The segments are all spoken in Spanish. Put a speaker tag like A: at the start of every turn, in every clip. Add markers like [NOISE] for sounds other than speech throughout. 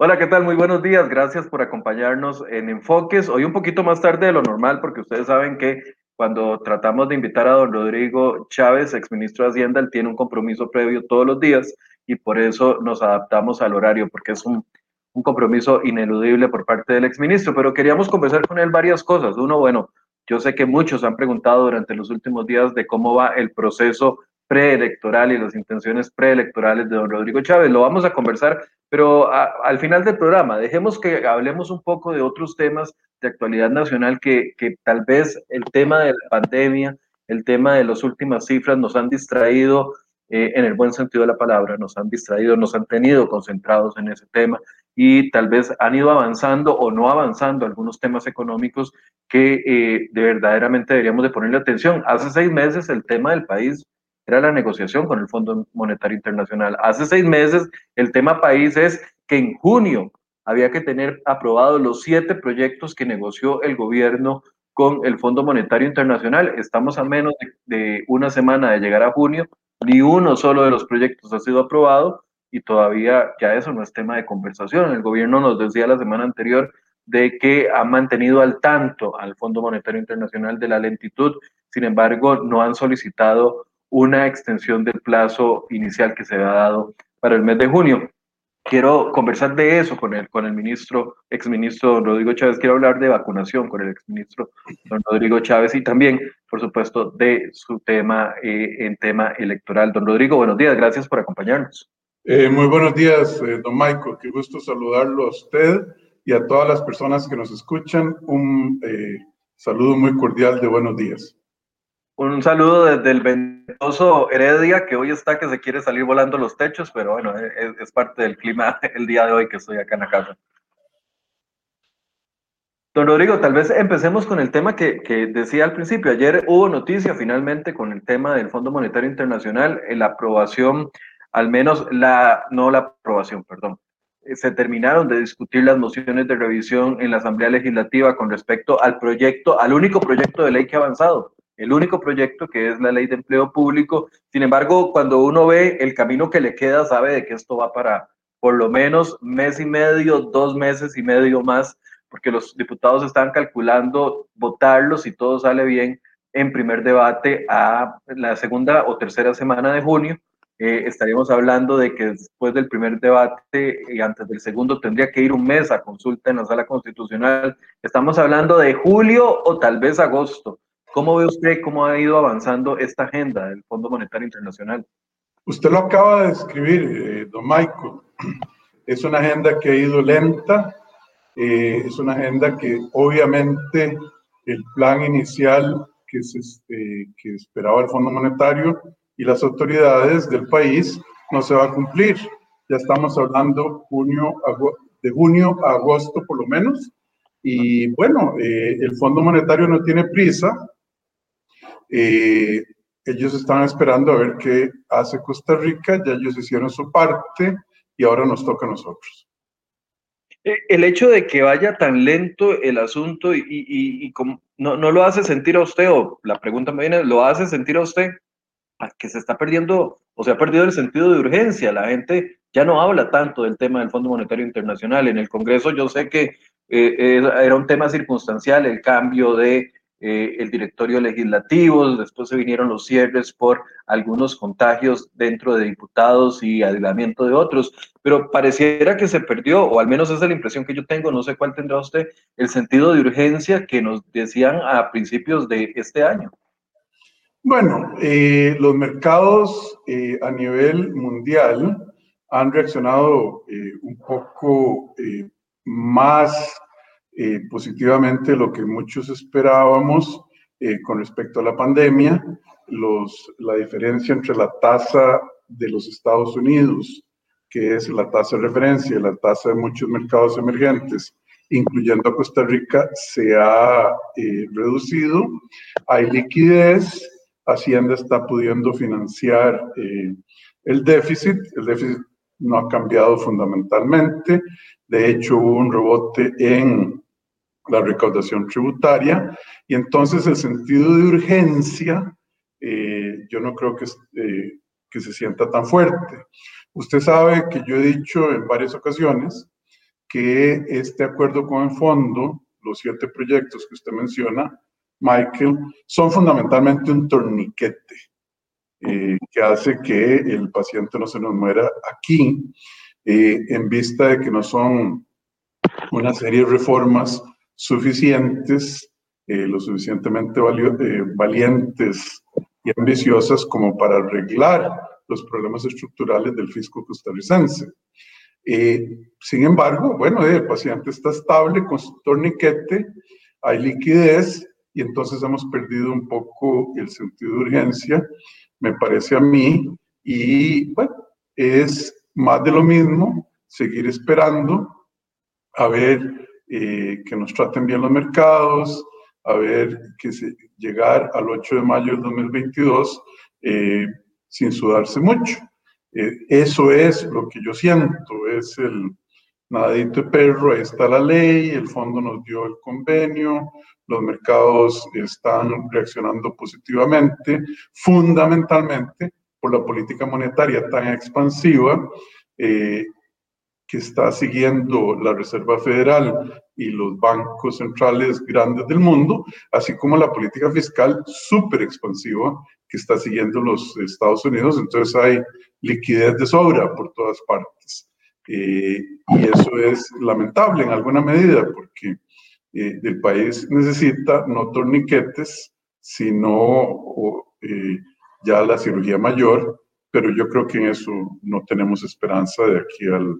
A: Hola, ¿qué tal? Muy buenos días. Gracias por acompañarnos en Enfoques. Hoy un poquito más tarde de lo normal, porque ustedes saben que cuando tratamos de invitar a don Rodrigo Chávez, exministro de Hacienda, él tiene un compromiso previo todos los días y por eso nos adaptamos al horario, porque es un, un compromiso ineludible por parte del exministro. Pero queríamos conversar con él varias cosas. Uno, bueno, yo sé que muchos han preguntado durante los últimos días de cómo va el proceso preelectoral y las intenciones preelectorales de don Rodrigo Chávez. Lo vamos a conversar, pero al final del programa, dejemos que hablemos un poco de otros temas de actualidad nacional que, que tal vez el tema de la pandemia, el tema de las últimas cifras nos han distraído eh, en el buen sentido de la palabra, nos han distraído, nos han tenido concentrados en ese tema y tal vez han ido avanzando o no avanzando algunos temas económicos que eh, de verdaderamente deberíamos de ponerle atención. Hace seis meses el tema del país era la negociación con el Fondo Monetario Internacional. Hace seis meses el tema país es que en junio había que tener aprobados los siete proyectos que negoció el gobierno con el Fondo Monetario Internacional. Estamos a menos de, una semana de llegar a junio, ni uno solo de los proyectos ha sido aprobado y todavía ya eso no es tema de conversación. El gobierno nos decía la semana anterior de que ha mantenido al tanto al Fondo Monetario Internacional de la lentitud, sin embargo, no han solicitado una extensión del plazo inicial que se había dado para el mes de junio. Quiero conversar de eso con el, con el ministro, exministro don Rodrigo Chávez. Quiero hablar de vacunación con el exministro don Rodrigo Chávez y también, por supuesto, de su tema eh, en tema electoral. Don Rodrigo, buenos días. Gracias por acompañarnos.
B: Eh, muy buenos días, eh, don Michael. Qué gusto saludarlo a usted y a todas las personas que nos escuchan. Un saludo muy cordial de buenos días.
A: Un saludo desde el ventoso Heredia, que hoy está que se quiere salir volando los techos, pero bueno, es, parte del clima [LAUGHS] el día de hoy que estoy acá en la casa. Don Rodrigo, tal vez empecemos con el tema que, que, decía al principio. Ayer hubo noticia finalmente con el tema del Fondo Monetario Internacional, la aprobación, al menos la, no la aprobación, perdón, eh, se terminaron de discutir las mociones de revisión en la Asamblea Legislativa con respecto al proyecto, al único proyecto de ley que ha avanzado, el único proyecto que es la ley de empleo público. Sin embargo, cuando uno ve el camino que le queda, sabe de que esto va para por lo menos mes y medio, dos meses y medio más, porque los diputados están calculando votarlo si todo sale bien en primer debate a la segunda o tercera semana de junio. Eh, estaríamos hablando de que después del primer debate y antes del segundo tendría que ir un mes a consulta en la sala constitucional. Estamos hablando de julio o tal vez agosto. ¿Cómo ve usted cómo ha ido avanzando esta agenda del Fondo Monetario Internacional?
B: Usted lo acaba de describir, eh, don Michael. Es una agenda que ha ido lenta, eh, es una agenda que obviamente el plan inicial que, se, este, que esperaba el Fondo Monetario y las autoridades del país no se va a cumplir. Ya estamos hablando junio, de junio a agosto por lo menos. Y bueno, eh, el Fondo Monetario no tiene prisa, eh, ellos están esperando a ver qué hace Costa Rica, ya ellos hicieron su parte y ahora nos toca a nosotros.
A: Eh, el hecho de que vaya tan lento el asunto y, y, no, lo hace sentir a usted, o la pregunta me viene, ¿lo hace sentir a usted que se está perdiendo o se ha perdido el sentido de urgencia? La gente ya no habla tanto del tema del Fondo Monetario Internacional. En el Congreso yo sé que eh, era un tema circunstancial el cambio de eh, el directorio legislativo, después se vinieron los cierres por algunos contagios dentro de diputados y aislamiento de otros, pero pareciera que se perdió, o al menos esa es la impresión que yo tengo, no sé cuál tendrá usted, el sentido de urgencia que nos decían a principios de este año.
B: Bueno, eh, los mercados eh, a nivel mundial han reaccionado un poco más eh, positivamente lo que muchos esperábamos eh, con respecto a la pandemia, los, la diferencia entre la tasa de los Estados Unidos, que es la tasa de referencia, la tasa de muchos mercados emergentes, incluyendo a Costa Rica, se ha eh, reducido. Hay liquidez, Hacienda está pudiendo financiar el déficit, el déficit no ha cambiado fundamentalmente. De hecho, hubo un rebote en la recaudación tributaria y entonces el sentido de urgencia eh, yo no creo que, eh, que se sienta tan fuerte. usted sabe que yo he dicho en varias ocasiones que este acuerdo con el fondo, los siete proyectos que usted menciona, Michael, son fundamentalmente un torniquete eh, que hace que el paciente no se nos muera aquí, eh, en vista de que no son una serie de reformas suficientes, eh, lo suficientemente valientes y ambiciosas como para arreglar los problemas estructurales del fisco costarricense. sin embargo, bueno, el paciente está estable con su torniquete, hay liquidez y entonces hemos perdido un poco el sentido de urgencia, me parece a mí, y bueno, es más de lo mismo, seguir esperando a ver eh, que nos traten bien los mercados, a ver que se, llegar al 8 de mayo del 2022 eh, sin sudarse mucho. Eh, eso es lo que yo siento, es el nadadito de perro, ahí está la ley, el fondo nos dio el convenio, los mercados están reaccionando positivamente, fundamentalmente por la política monetaria tan expansiva eh, que está siguiendo la Reserva Federal y los bancos centrales grandes del mundo, así como la política fiscal súper expansiva que está siguiendo los Estados Unidos. Entonces hay liquidez de sobra por todas partes. Eh, y eso es lamentable en alguna medida porque eh, el país necesita no torniquetes, sino eh, ya la cirugía mayor, pero yo creo que en eso no tenemos esperanza de aquí al,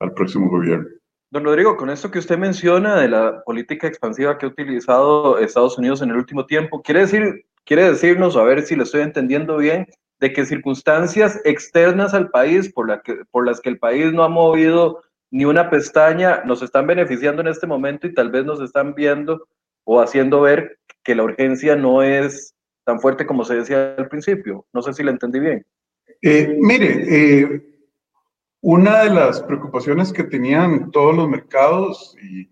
B: al próximo gobierno.
A: Don Rodrigo, con esto que usted menciona de la política expansiva que ha utilizado Estados Unidos en el último tiempo, ¿quiere, decir, quiere decirnos, a ver si lo estoy entendiendo bien, de que circunstancias externas al país por, la que, por las que el país no ha movido ni una pestaña nos están beneficiando en este momento y tal vez nos están viendo o haciendo ver que la urgencia no es tan fuerte como se decía al principio. No sé si la entendí bien.
B: Eh, mire, eh, una de las preocupaciones que tenían todos los mercados y,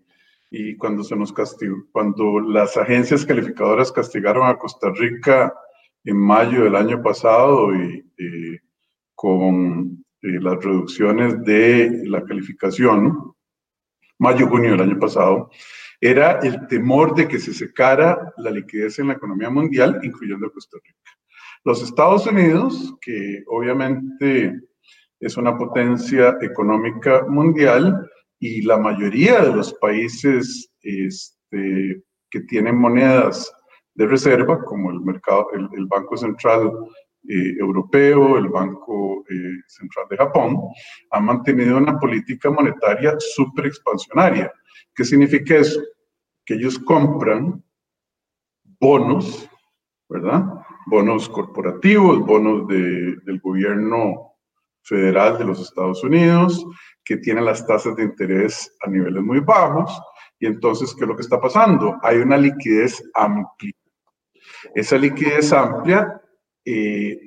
B: y, cuando se nos castigó, cuando las agencias calificadoras castigaron a Costa Rica en mayo del año pasado y con eh, las reducciones de la calificación, mayo-junio del año pasado, era el temor de que se secara la liquidez en la economía mundial, incluyendo Costa Rica. Los Estados Unidos, que obviamente es una potencia económica mundial, y la mayoría de los países este, que tienen monedas de reserva, como el mercado, el, Banco Central eh, Europeo, el Banco eh, Central de Japón, han mantenido una política monetaria súper expansionaria. ¿Qué significa eso? Que ellos compran bonos, ¿verdad? Bonos corporativos, bonos de, del gobierno federal de los Estados Unidos, que tienen las tasas de interés a niveles muy bajos. Y entonces, ¿qué es lo que está pasando? Hay una liquidez amplia esa liquidez amplia eh,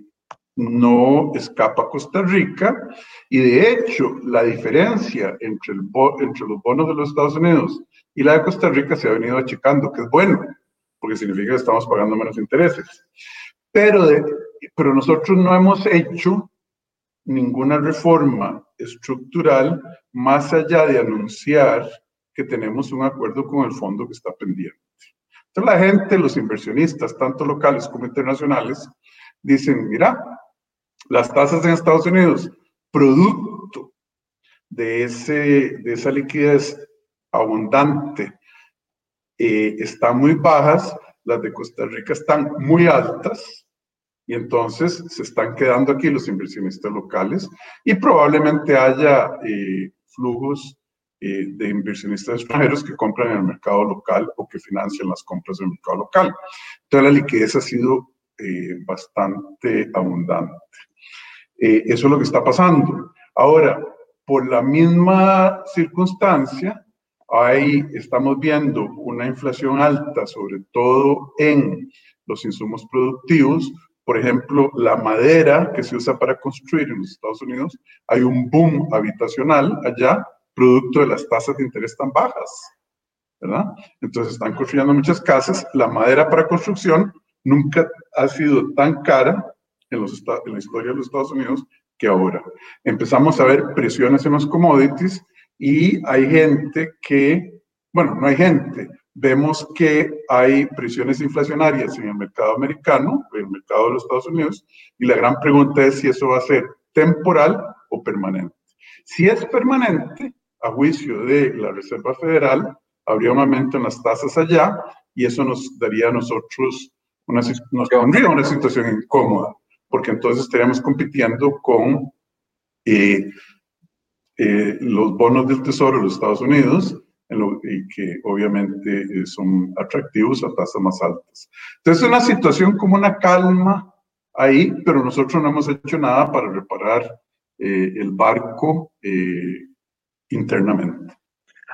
B: no escapa a Costa Rica y de hecho la diferencia entre, entre los bonos de los Estados Unidos y la de Costa Rica se ha venido achicando, que es bueno, porque significa que estamos pagando menos intereses. Pero, pero nosotros no hemos hecho ninguna reforma estructural más allá de anunciar que tenemos un acuerdo con el fondo que está pendiente. La gente, los inversionistas, tanto locales como internacionales, dicen, mira, las tasas en Estados Unidos, producto de, ese, de esa liquidez abundante, eh, están muy bajas, las de Costa Rica están muy altas, y entonces se están quedando aquí los inversionistas locales y probablemente haya eh, flujos eh, de inversionistas extranjeros que compran en el mercado local o que financian las compras del mercado local. Entonces la liquidez ha sido eh, bastante abundante. Eh, eso es lo que está pasando. Ahora, por la misma circunstancia, ahí estamos viendo una inflación alta, sobre todo en los insumos productivos. Por ejemplo, la madera que se usa para construir en los Estados Unidos, hay un boom habitacional allá producto de las tasas de interés tan bajas, ¿verdad? Entonces están construyendo muchas casas. La madera para construcción nunca ha sido tan cara en, los, en la historia de los Estados Unidos que ahora. Empezamos a ver presiones en los commodities y hay gente que, bueno, no hay gente, vemos que hay presiones inflacionarias en el mercado americano, en el mercado de los Estados Unidos, y la gran pregunta es si eso va a ser temporal o permanente. Si es permanente, a juicio de la Reserva Federal, habría un aumento en las tasas allá y eso nos daría a nosotros una, nos pondría una situación incómoda, porque entonces estaríamos compitiendo con eh, eh, los bonos del Tesoro de los Estados Unidos, y que obviamente eh, son atractivos a tasas más altas. Entonces es una situación como una calma ahí, pero nosotros no hemos hecho nada para reparar el barco internamente.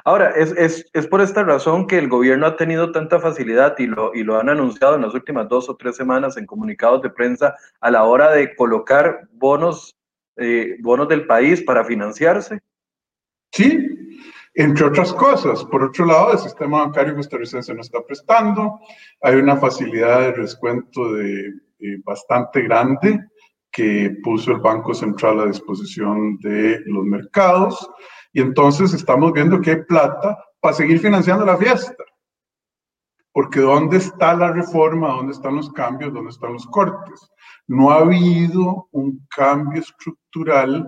A: Ahora, es, es, es, por esta razón que el gobierno ha tenido tanta facilidad y lo, y lo han anunciado en las últimas dos o tres semanas en comunicados de prensa a la hora de colocar bonos, eh, bonos del país para financiarse.
B: Sí, entre otras cosas. Por otro lado, el sistema bancario costarricense no está prestando. Hay una facilidad de descuento de, eh, bastante grande que puso el Banco Central a disposición de los mercados. Y entonces estamos viendo que hay plata para seguir financiando la fiesta. Porque ¿dónde está la reforma? ¿Dónde están los cambios? ¿Dónde están los cortes? No ha habido un cambio estructural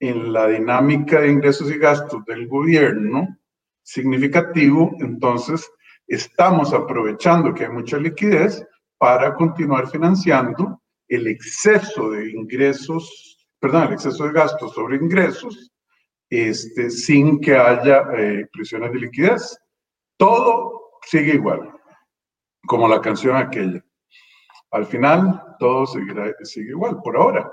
B: en la dinámica de ingresos y gastos del gobierno significativo, entonces estamos aprovechando que hay mucha liquidez para continuar financiando el exceso de ingresos, perdón, el exceso de gastos sobre ingresos este, sin que haya eh, presiones de liquidez. Todo sigue igual, como la canción aquella. Al final, todo seguirá, sigue igual, por ahora.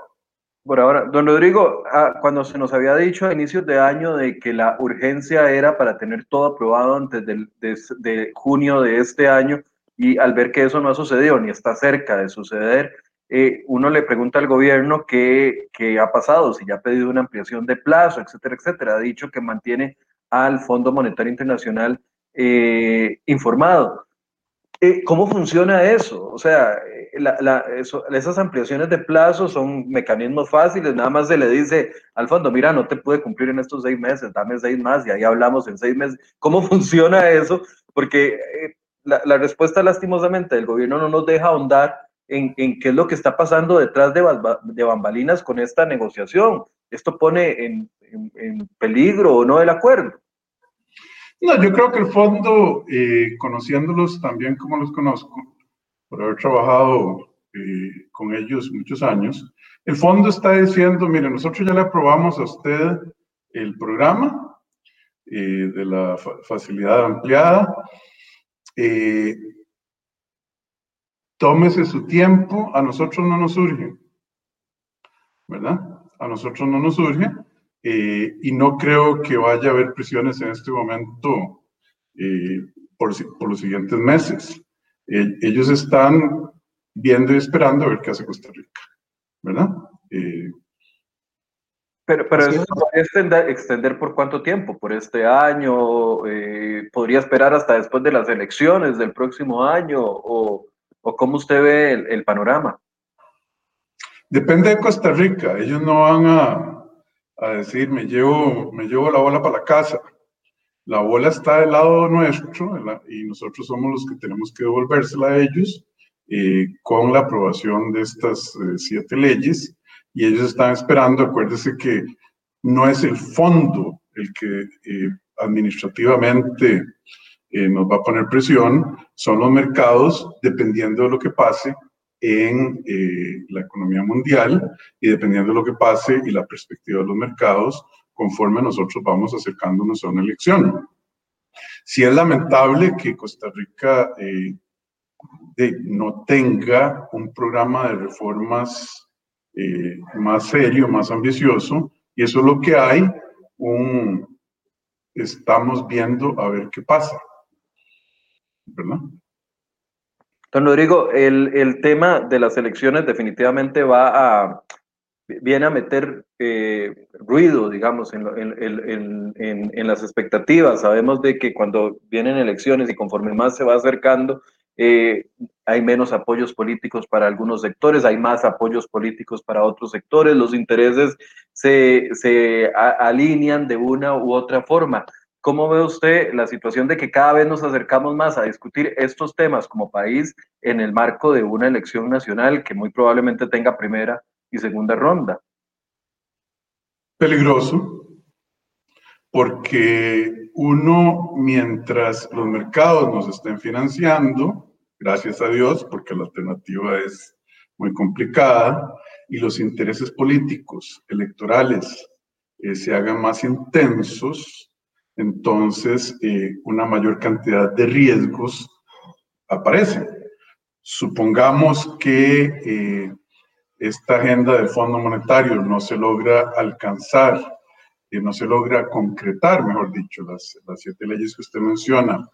A: Por ahora, don Rodrigo, ah, cuando se nos había dicho a inicios de año de que la urgencia era para tener todo aprobado antes de junio de este año, y al ver que eso no ha sucedido ni está cerca de suceder, eh, uno le pregunta al gobierno qué, ha pasado, si ya ha pedido una ampliación de plazo, etcétera, etcétera. Ha dicho que mantiene al Fondo Monetario Internacional eh, informado. Eh, ¿Cómo funciona eso? O sea, esas ampliaciones de plazo son mecanismos fáciles, nada más se le dice al fondo, mira, no te pude cumplir en estos seis meses, dame seis más y ahí hablamos en seis meses. ¿Cómo [LAUGHS] funciona eso? Porque la, la respuesta lastimosamente del gobierno no nos deja ahondar en, qué es lo que está pasando detrás de, de bambalinas con esta negociación. ¿Esto pone en, peligro o no el acuerdo?
B: No, yo creo que el fondo, eh, conociéndolos también como los conozco, por haber trabajado eh, con ellos muchos años, el fondo está diciendo, mire, nosotros ya le aprobamos a usted el programa eh, de la facilidad ampliada tómese su tiempo, a nosotros no nos surge, ¿verdad? A nosotros no nos surge eh, y no creo que vaya a haber presiones en este momento eh, por, los siguientes meses. Eh, ellos están viendo y esperando a ver qué hace Costa Rica, ¿verdad?
A: pero, pero eso podría extender, extender, por cuánto tiempo? ¿Por este año? ¿Podría esperar hasta después de las elecciones del próximo año? ¿O, ¿O cómo usted ve el, panorama?
B: Depende de Costa Rica. Ellos no van a, a, decir, me llevo, me llevo la bola para la casa. La bola está del lado nuestro y nosotros somos los que tenemos que devolvérsela a ellos eh, con la aprobación de estas eh, siete leyes. Y ellos están esperando, acuérdese que no es el fondo el que eh, administrativamente eh, nos va a poner presión son los mercados, dependiendo de lo que pase en eh, la economía mundial y dependiendo de lo que pase y la perspectiva de los mercados conforme nosotros vamos acercándonos a una elección. Si es lamentable que Costa Rica eh, no tenga un programa de reformas más serio, más ambicioso, y eso es lo que hay, estamos viendo a ver qué pasa. ¿verdad?
A: Don Rodrigo, el, tema de las elecciones definitivamente va a, viene a meter eh, ruido, digamos, en, en, en, en, las expectativas. Sabemos de que cuando vienen elecciones y conforme más se va acercando, eh, hay menos apoyos políticos para algunos sectores, hay más apoyos políticos para otros sectores, los intereses se, se alinean de una u otra forma. ¿Cómo ve usted la situación de que cada vez nos acercamos más a discutir estos temas como país en el marco de una elección nacional que muy probablemente tenga primera y segunda ronda?
B: Peligroso, porque uno, mientras los mercados nos estén financiando, gracias a Dios, porque la alternativa es muy complicada, y los intereses políticos, electorales, eh, se hagan más intensos, entonces eh, una mayor cantidad de riesgos aparecen. Supongamos que eh, esta agenda del Fondo Monetario no se logra alcanzar, y no se logra concretar, mejor dicho, las, las siete leyes que usted menciona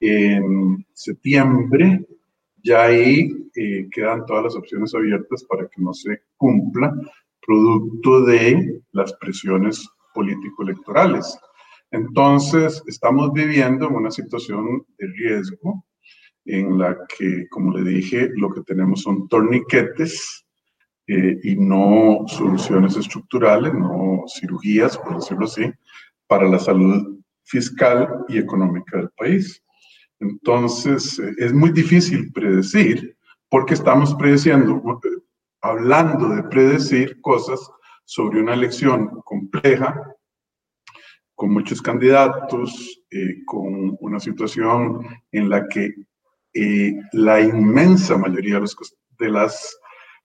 B: en septiembre, ya ahí eh, quedan todas las opciones abiertas para que no se cumpla, producto de las presiones político-electorales. Entonces, estamos viviendo en una situación de riesgo en la que, como le dije, lo que tenemos son torniquetes eh, y no soluciones estructurales, no cirugías, por decirlo así, para la salud fiscal y económica del país. Entonces, eh, es muy difícil predecir porque estamos predeciendo, hablando de predecir cosas sobre una elección compleja, con muchos candidatos, eh, con una situación en la que eh, la inmensa mayoría de, las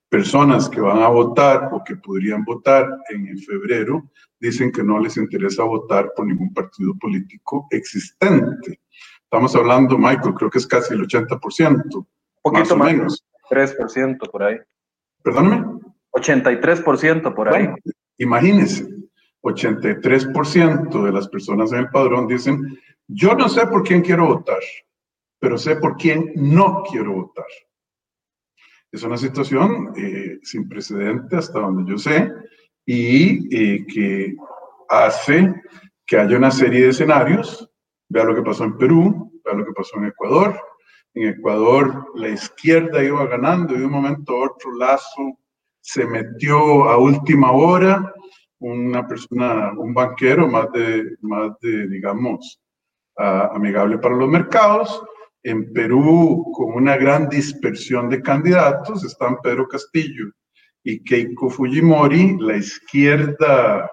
B: personas que van a votar o que podrían votar en febrero dicen que no les interesa votar por ningún partido político existente. Estamos hablando, Michael, creo que es casi el 80%. Un
A: poquito más o menos. 3% por ahí.
B: Perdóname.
A: 83% por ahí.
B: imagínense, 83% de las personas en el padrón dicen, yo no sé por quién quiero votar, pero sé por quién no quiero votar. Es una situación eh, sin precedente hasta donde yo sé y eh, que hace que haya una serie de escenarios. Vea lo que pasó en Perú, vea lo que pasó en Ecuador. En Ecuador la izquierda iba ganando y de un momento a otro Lazo se metió a última hora una persona, un banquero más de, más de digamos, amigable para los mercados. En Perú, con una gran dispersión de candidatos, están Pedro Castillo y Keiko Fujimori, la izquierda,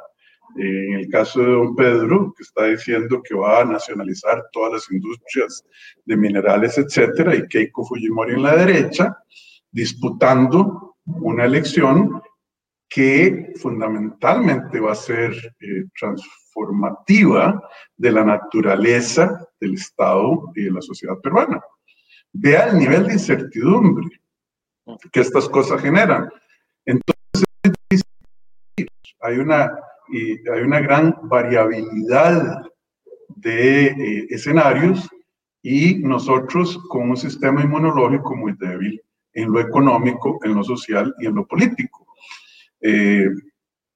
B: eh, en el caso de don Pedro, que está diciendo que va a nacionalizar todas las industrias de minerales, etcétera, y Keiko Fujimori en la derecha, disputando una elección que fundamentalmente va a ser eh, transformativa de la naturaleza del Estado y de la sociedad peruana. Vea el nivel de incertidumbre que estas cosas generan. Entonces, hay una, hay una gran variabilidad de eh, escenarios y nosotros con un sistema inmunológico muy débil en lo económico, en lo social y en lo político. Eh,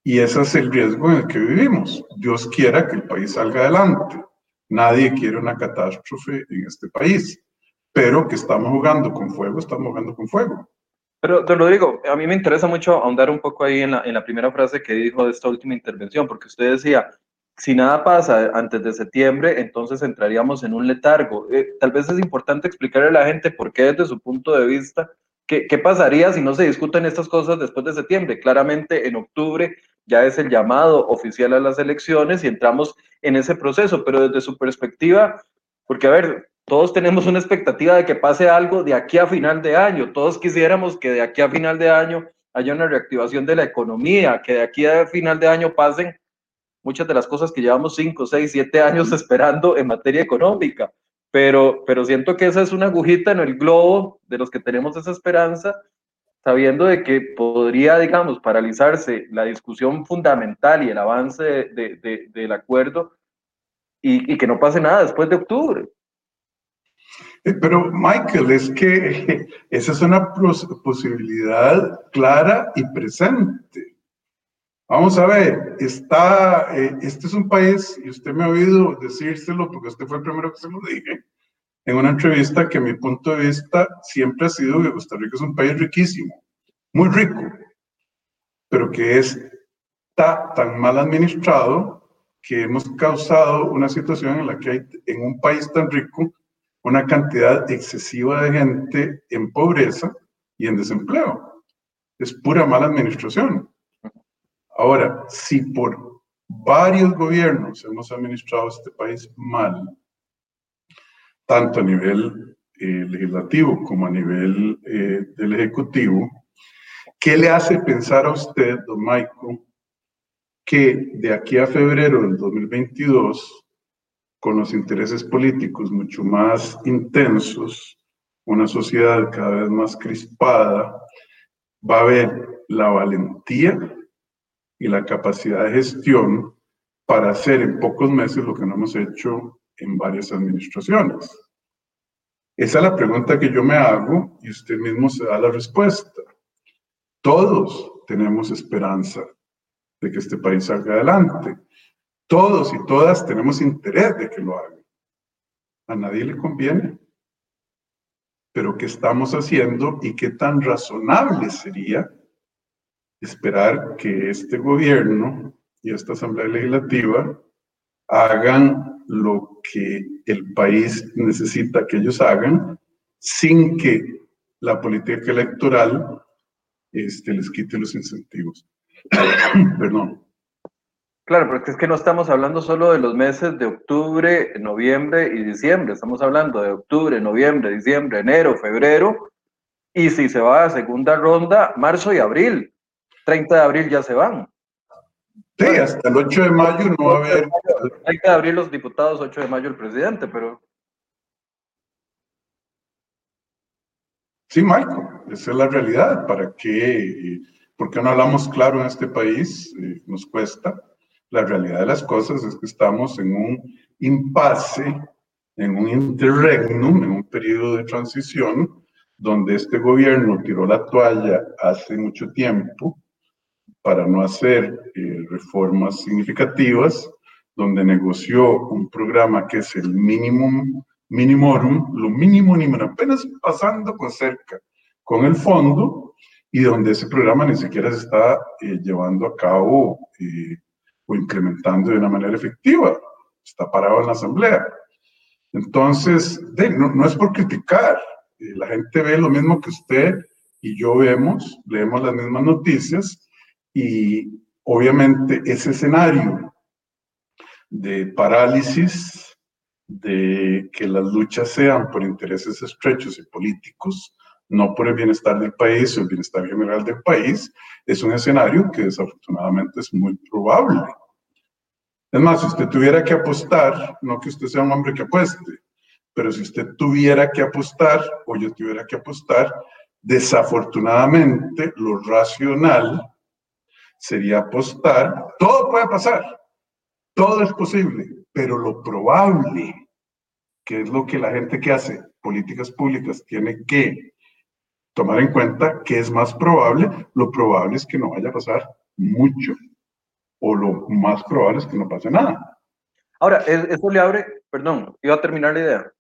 B: y ese es el riesgo en el que vivimos. Dios quiera que el país salga adelante. Nadie quiere una catástrofe en este país, pero que estamos jugando con fuego, estamos jugando con fuego.
A: Pero, don Rodrigo, a mí me interesa mucho ahondar un poco ahí en la, en la primera frase que dijo de esta última intervención, porque usted decía, si nada pasa antes de septiembre, entonces entraríamos en un letargo. Eh, tal vez es importante explicarle a la gente por qué desde su punto de vista ¿Qué, pasaría si no se discuten estas cosas después de septiembre? Claramente en octubre ya es el llamado oficial a las elecciones y entramos en ese proceso, pero desde su perspectiva, porque a ver, todos tenemos una expectativa de que pase algo de aquí a final de año, todos quisiéramos que de aquí a final de año haya una reactivación de la economía, que de aquí a final de año pasen muchas de las cosas que llevamos 5, 6, 7 años [LAUGHS] esperando en materia económica. Pero, pero siento que esa es una agujita en el globo de los que tenemos esa esperanza, sabiendo de que podría, digamos, paralizarse la discusión fundamental y el avance de, del acuerdo y, que no pase nada después de octubre.
B: Eh, pero Michael, es que [LAUGHS] esa es una posibilidad clara y presente. Vamos a ver, está, eh, este es un país, y usted me ha oído decírselo porque usted fue el primero que se lo dije, en una entrevista que mi punto de vista siempre ha sido que Costa Rica es un país riquísimo, muy rico, pero que está tan mal administrado que hemos causado una situación en la que hay en un país tan rico una cantidad excesiva de gente en pobreza y en desempleo. Es pura mala administración. Ahora, si por varios gobiernos hemos administrado este país mal, tanto a nivel eh, legislativo como a nivel eh, del ejecutivo, ¿qué le hace pensar a usted, don Michael, que de aquí a febrero del 2022, con los intereses políticos mucho más intensos, una sociedad cada vez más crispada, va a haber la valentía y la capacidad de gestión para hacer en pocos meses lo que no hemos hecho en varias administraciones. Esa es la pregunta que yo me hago y usted mismo se da la respuesta. Todos tenemos esperanza de que este país salga adelante. Todos y todas tenemos interés de que lo haga. A nadie le conviene. Pero ¿qué estamos haciendo y qué tan razonable sería esperar que este gobierno y esta Asamblea Legislativa hagan lo que el país necesita que ellos hagan sin que la política electoral este, les quite los incentivos. [COUGHS] Perdón.
A: Claro, porque es que no estamos hablando solo de los meses de octubre, noviembre y diciembre, estamos hablando de octubre, noviembre, diciembre, enero, febrero, y si se va a segunda ronda, marzo y abril. 30 de abril ya se van.
B: Sí, hasta el 8 de mayo no va a haber.
A: 30 de abril los diputados, 8 de mayo el presidente, pero.
B: Sí, Michael, esa es la realidad. ¿Para qué? ¿Por qué no hablamos claro en este país? Eh, nos cuesta. La realidad de las cosas es que estamos en un impasse, en un interregnum, en un periodo de transición, donde este gobierno tiró la toalla hace mucho tiempo para no hacer eh, reformas significativas, donde negoció un programa que es el mínimo, minimorum, lo mínimo, ni apenas pasando con cerca con el fondo, y donde ese programa ni siquiera se está eh, llevando a cabo eh, o incrementando de una manera efectiva. Está parado en la Asamblea. Entonces, no, no, es por criticar. la gente ve lo mismo que usted y yo vemos, leemos las mismas noticias y obviamente ese escenario de parálisis, de que las luchas sean por intereses estrechos y políticos, no por el bienestar del país o el bienestar general del país, es un escenario que desafortunadamente es muy probable. Es más, si usted tuviera que apostar, no que usted sea un hombre que apueste, pero si usted tuviera que apostar o yo tuviera que apostar, desafortunadamente lo racional sería apostar, todo puede pasar, todo es posible, pero lo probable, que es lo que la gente que hace políticas públicas tiene que tomar en cuenta, que es más probable, lo probable es que no vaya a pasar mucho, o lo más probable es que no pase nada.
A: Ahora, eso le abre, perdón, iba a terminar la idea.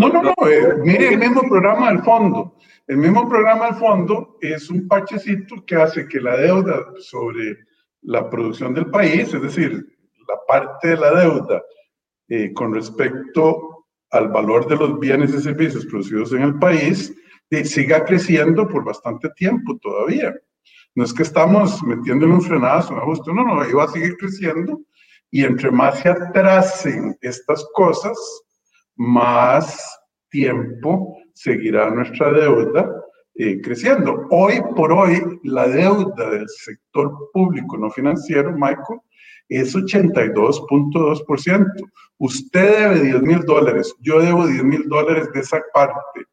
B: No, no, no, eh, mire el mismo programa del fondo. El mismo programa del fondo es un parchecito que hace que la deuda sobre la producción del país, es decir, la parte de la deuda eh, con respecto al valor de los bienes y servicios producidos en el país, eh, siga creciendo por bastante tiempo todavía. No es que estamos metiéndole un frenazo, un ajuste, no, no, iba a seguir creciendo y entre más se atrasen estas cosas, más tiempo seguirá nuestra deuda eh, creciendo. Hoy por hoy, la deuda del sector público no financiero, Michael, es 82.2%. Usted debe 10 mil dólares, yo debo 10 mil dólares de esa parte.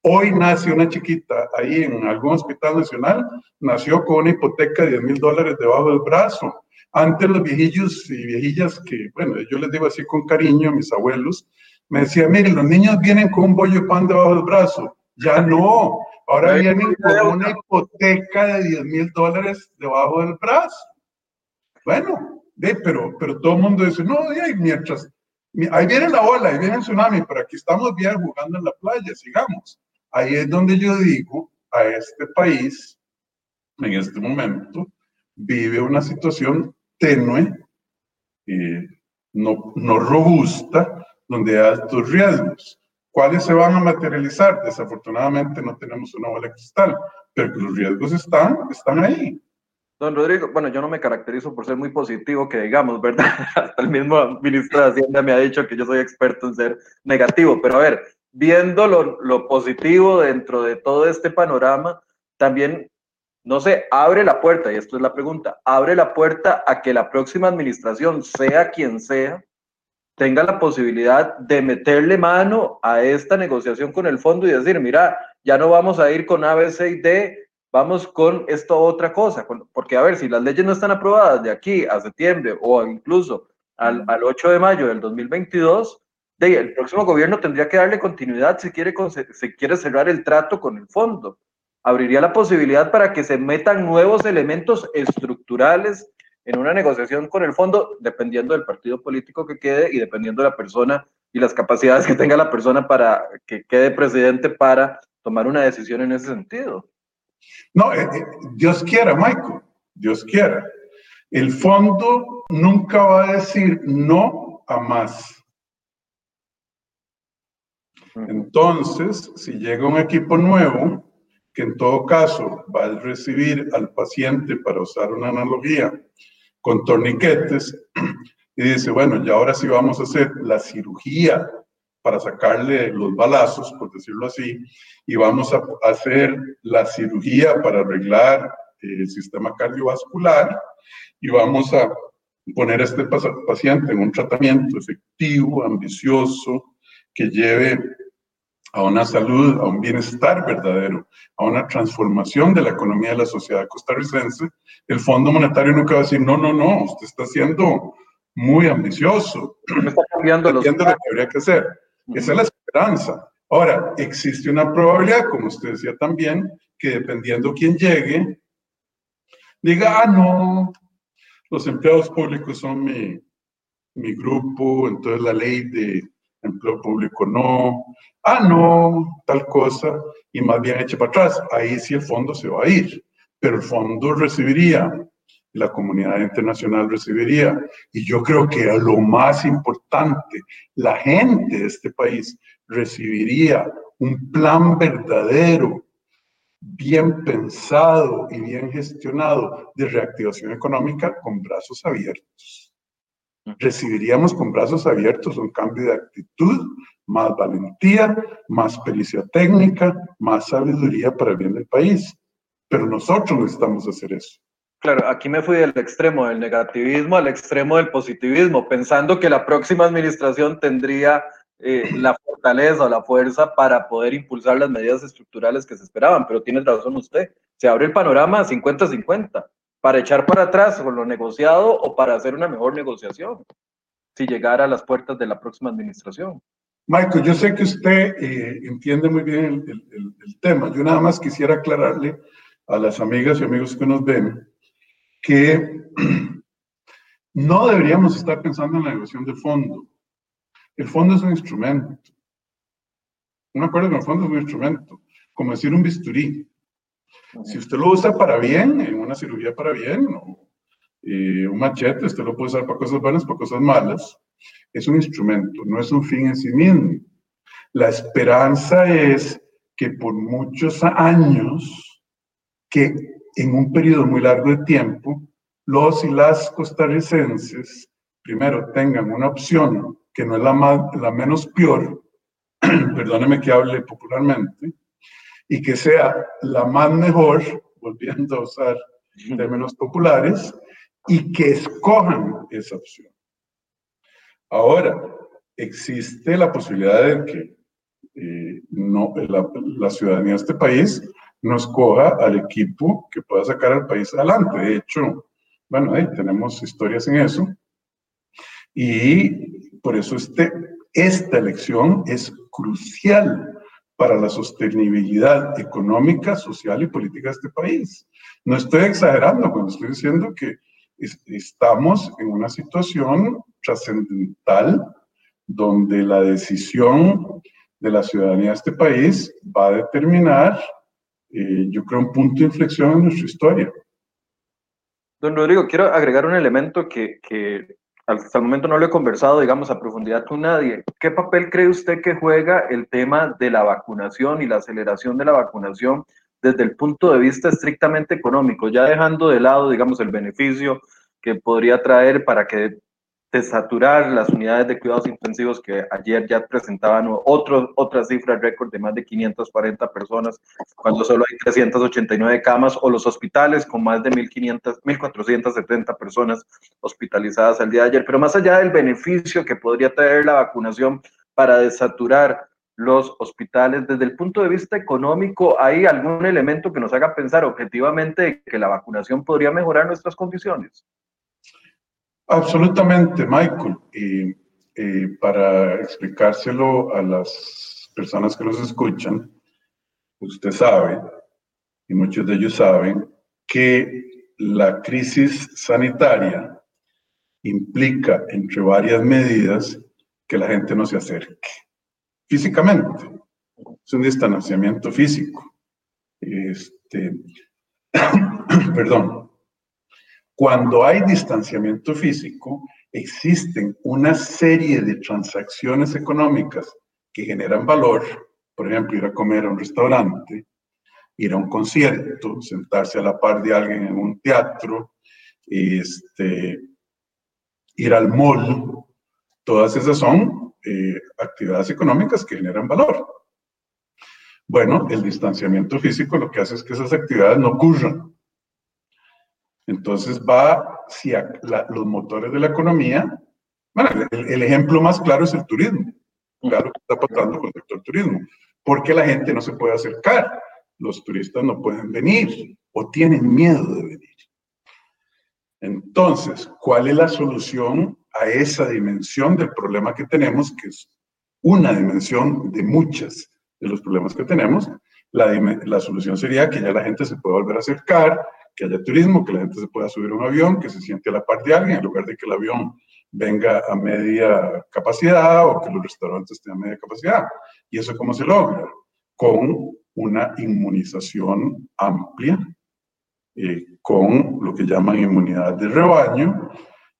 B: Hoy nace una chiquita ahí en algún hospital nacional, nació con una hipoteca de 10 mil dólares debajo del brazo. Antes los viejillos y viejillas que, bueno, yo les digo así con cariño, mis abuelos, me decía, miren, los niños vienen con un bollo de pan debajo del brazo. Ya no, ahora vienen con una hipoteca de 10 mil dólares debajo del brazo. Bueno, pero, pero todo el mundo dice, no, mientras, ahí viene la ola, ahí viene el tsunami, pero aquí estamos bien jugando en la playa, sigamos. Ahí es donde yo digo a este país, en este momento, vive una situación tenue, eh, no, no robusta, donde hay altos riesgos. ¿Cuáles se van a materializar? Desafortunadamente no tenemos una bola de cristal, pero los riesgos están, están ahí.
A: Don Rodrigo, bueno, yo no me caracterizo por ser muy positivo, que digamos, ¿verdad? [LAUGHS] Hasta el mismo ministro de Hacienda me ha dicho que yo soy experto en ser negativo, pero a ver, viendo lo, lo positivo dentro de todo este panorama, también, no sé, abre la puerta, y esto es la pregunta, abre la puerta a que la próxima administración, sea quien sea, tenga la posibilidad de meterle mano a esta negociación con el fondo y decir, mira, ya no vamos a ir con A, B, C y D, vamos con esto otra cosa, porque a ver, si las leyes no están aprobadas de aquí a septiembre o incluso al, al 8 de mayo del 2022, de, el próximo gobierno tendría que darle continuidad si quiere, si quiere cerrar el trato con el fondo. Abriría la posibilidad para que se metan nuevos elementos estructurales en una negociación con el fondo, dependiendo del partido político que quede y dependiendo de la persona y las capacidades que tenga la persona para que quede presidente para tomar una decisión en ese sentido.
B: No, eh, eh, Dios quiera, Michael, Dios quiera. El fondo nunca va a decir no a más. Entonces, si llega un equipo nuevo, que en todo caso va a recibir al paciente, para usar una analogía, con torniquetes, y dice, bueno, ya ahora sí vamos a hacer la cirugía para sacarle los balazos, por decirlo así, y vamos a hacer la cirugía para arreglar el sistema cardiovascular y vamos a poner a este paciente en un tratamiento efectivo, ambicioso, que lleve a una salud, a un bienestar verdadero, a una transformación de la economía de la sociedad costarricense, el Fondo Monetario nunca va a decir, no, no, no, usted está siendo muy ambicioso, está cambiando lo que habría que hacer. Esa es la esperanza. Ahora, existe una probabilidad, como usted decía también, que dependiendo quién llegue, diga, ah, no, los empleados públicos son mi, mi grupo, entonces la ley de empleo público no, ah, no, tal cosa, y más bien eche para atrás. Ahí sí el fondo se va a ir, pero el fondo recibiría la comunidad internacional recibiría. Y yo creo que lo más importante, la gente de este país recibiría un plan verdadero, bien pensado y bien gestionado de reactivación económica con brazos abiertos. Recibiríamos con brazos abiertos un cambio de actitud, más valentía, más pericia técnica, más sabiduría para el bien del país. Pero nosotros necesitamos hacer eso.
A: Claro, aquí me fui del extremo del negativismo al extremo del positivismo, pensando que la próxima administración tendría eh, [CLEARS THROAT] la fortaleza o la fuerza para poder impulsar las medidas estructurales que se esperaban, pero tiene razón usted, se abre el panorama 50-50 para echar para atrás con lo negociado o para hacer una mejor negociación, si llegara a las puertas de la próxima administración.
B: Michael, yo sé que usted eh, entiende muy bien el tema, yo nada más quisiera aclararle a las amigas y amigos que nos ven que [CLEARS THROAT] no deberíamos estar pensando en la negociación de fondo. El fondo es un instrumento. Un acuerdo con el fondo es un instrumento, como decir un bisturí. Si usted lo usa para bien, en una cirugía para bien, eh, un machete, usted lo puede usar para cosas buenas, para cosas malas. Es un instrumento, no es un fin en sí mismo. La esperanza es que por muchos años, que en un periodo muy largo de tiempo, los y las costarricenses primero tengan una opción que no es la, más, la menos peor, [CLEARS THROAT] perdóneme que hable popularmente, y que sea la más mejor, volviendo a usar términos populares, y que escojan esa opción. Ahora, existe la posibilidad de que eh, no, la, la, ciudadanía de este país no escoja al equipo que pueda sacar al país adelante. De hecho, bueno, ahí tenemos historias en eso. Y por eso este, esta elección es crucial para la sostenibilidad económica, social y política de este país. No estoy exagerando cuando estoy diciendo que estamos en una situación trascendental donde la decisión de la ciudadanía de este país va a determinar, eh, yo creo, un punto de inflexión en nuestra historia.
A: Don Rodrigo, quiero agregar un elemento que, que hasta el momento no lo he conversado, digamos, a profundidad con nadie. ¿Qué papel cree usted que juega el tema de la vacunación y la aceleración de la vacunación desde el punto de vista estrictamente económico, ya dejando de lado, digamos, el beneficio que podría traer para que desaturar las unidades de cuidados intensivos que ayer ya presentaban otro, otra cifra récord de más de 540 personas, cuando solo hay 389 camas, o los hospitales con más de 1.500, 1.470 personas hospitalizadas al día de ayer. Pero más allá del beneficio que podría traer la vacunación para desaturar los hospitales, desde el punto de vista económico, ¿hay algún elemento que nos haga pensar objetivamente que la vacunación podría mejorar nuestras condiciones?
B: Absolutamente, Michael. Y, para explicárselo a las personas que nos escuchan, usted sabe, y muchos de ellos saben, que la crisis sanitaria implica, entre varias medidas, que la gente no se acerque físicamente. Es un distanciamiento físico. Este, [COUGHS] perdón. Cuando hay distanciamiento físico, existen una serie de transacciones económicas que generan valor, por ejemplo, ir a comer a un restaurante, ir a un concierto, sentarse a la par de alguien en un teatro, este, ir al mall, todas esas son eh, actividades económicas que generan valor. Bueno, el distanciamiento físico lo que hace es que esas actividades no ocurran. Entonces va hacia los motores de la economía. Bueno, el, ejemplo más claro es el turismo. Claro que está pasando con el sector turismo. Porque la gente no se puede acercar. Los turistas no pueden venir o tienen miedo de venir. Entonces, ¿cuál es la solución a esa dimensión del problema que tenemos, que es una dimensión de muchas de los problemas que tenemos? La, la solución sería que ya la gente se pueda volver a acercar, que haya turismo, que la gente se pueda subir a un avión, que se siente a la par de alguien, en lugar de que el avión venga a media capacidad o que los restaurantes estén a media capacidad. ¿Y eso cómo se logra? Con una inmunización amplia, eh, con lo que llaman inmunidad de rebaño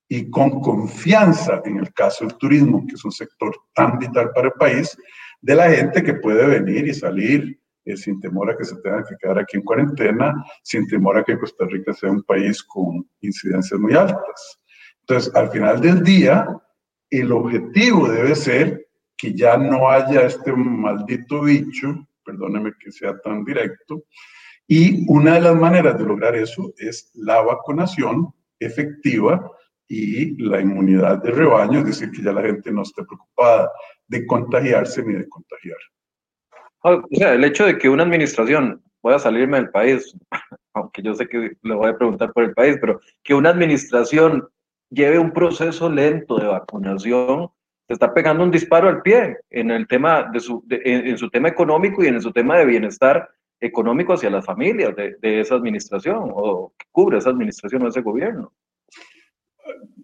B: y con confianza, en el caso del turismo, que es un sector tan vital para el país, de la gente que puede venir y salir eh, sin temor a que se tenga que quedar aquí en cuarentena, sin temor a que Costa Rica sea un país con incidencias muy altas. Entonces, al final del día, el objetivo debe ser que ya no haya este maldito bicho, perdóneme que sea tan directo, y una de las maneras de lograr eso es la vacunación efectiva y la inmunidad de rebaño, es decir, que ya la gente no esté preocupada de contagiarse ni de contagiar.
A: O sea, el hecho de que una administración, voy a salirme del país, [LAUGHS] aunque yo sé que le voy a preguntar por el país, pero que una administración lleve un proceso lento de vacunación, se está pegando un disparo al pie en el tema de su, en, su tema económico y en su tema de bienestar económico hacia las familias de, esa administración o que cubre esa administración o ese gobierno.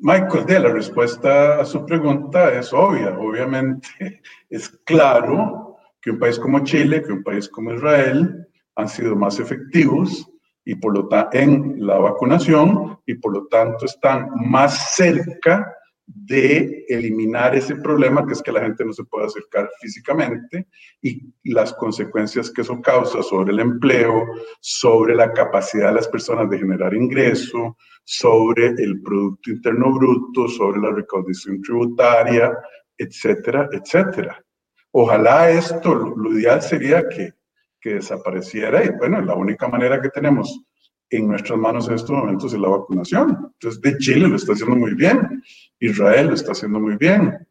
B: Michael, de la respuesta a su pregunta es obvia. Obviamente [LAUGHS] es claro que un país como Chile, que un país como Israel han sido más efectivos y por lo en la vacunación y por lo tanto están más cerca de eliminar ese problema que es que la gente no se puede acercar físicamente y las consecuencias que eso causa sobre el empleo, sobre la capacidad de las personas de generar ingreso, sobre el Producto Interno Bruto, sobre la recaudación tributaria, etcétera, etcétera. Ojalá esto, lo, ideal sería que, que desapareciera y bueno, la única manera que tenemos en nuestras manos en estos momentos es la vacunación. Entonces, de Chile lo está haciendo muy bien, Israel lo está haciendo muy bien.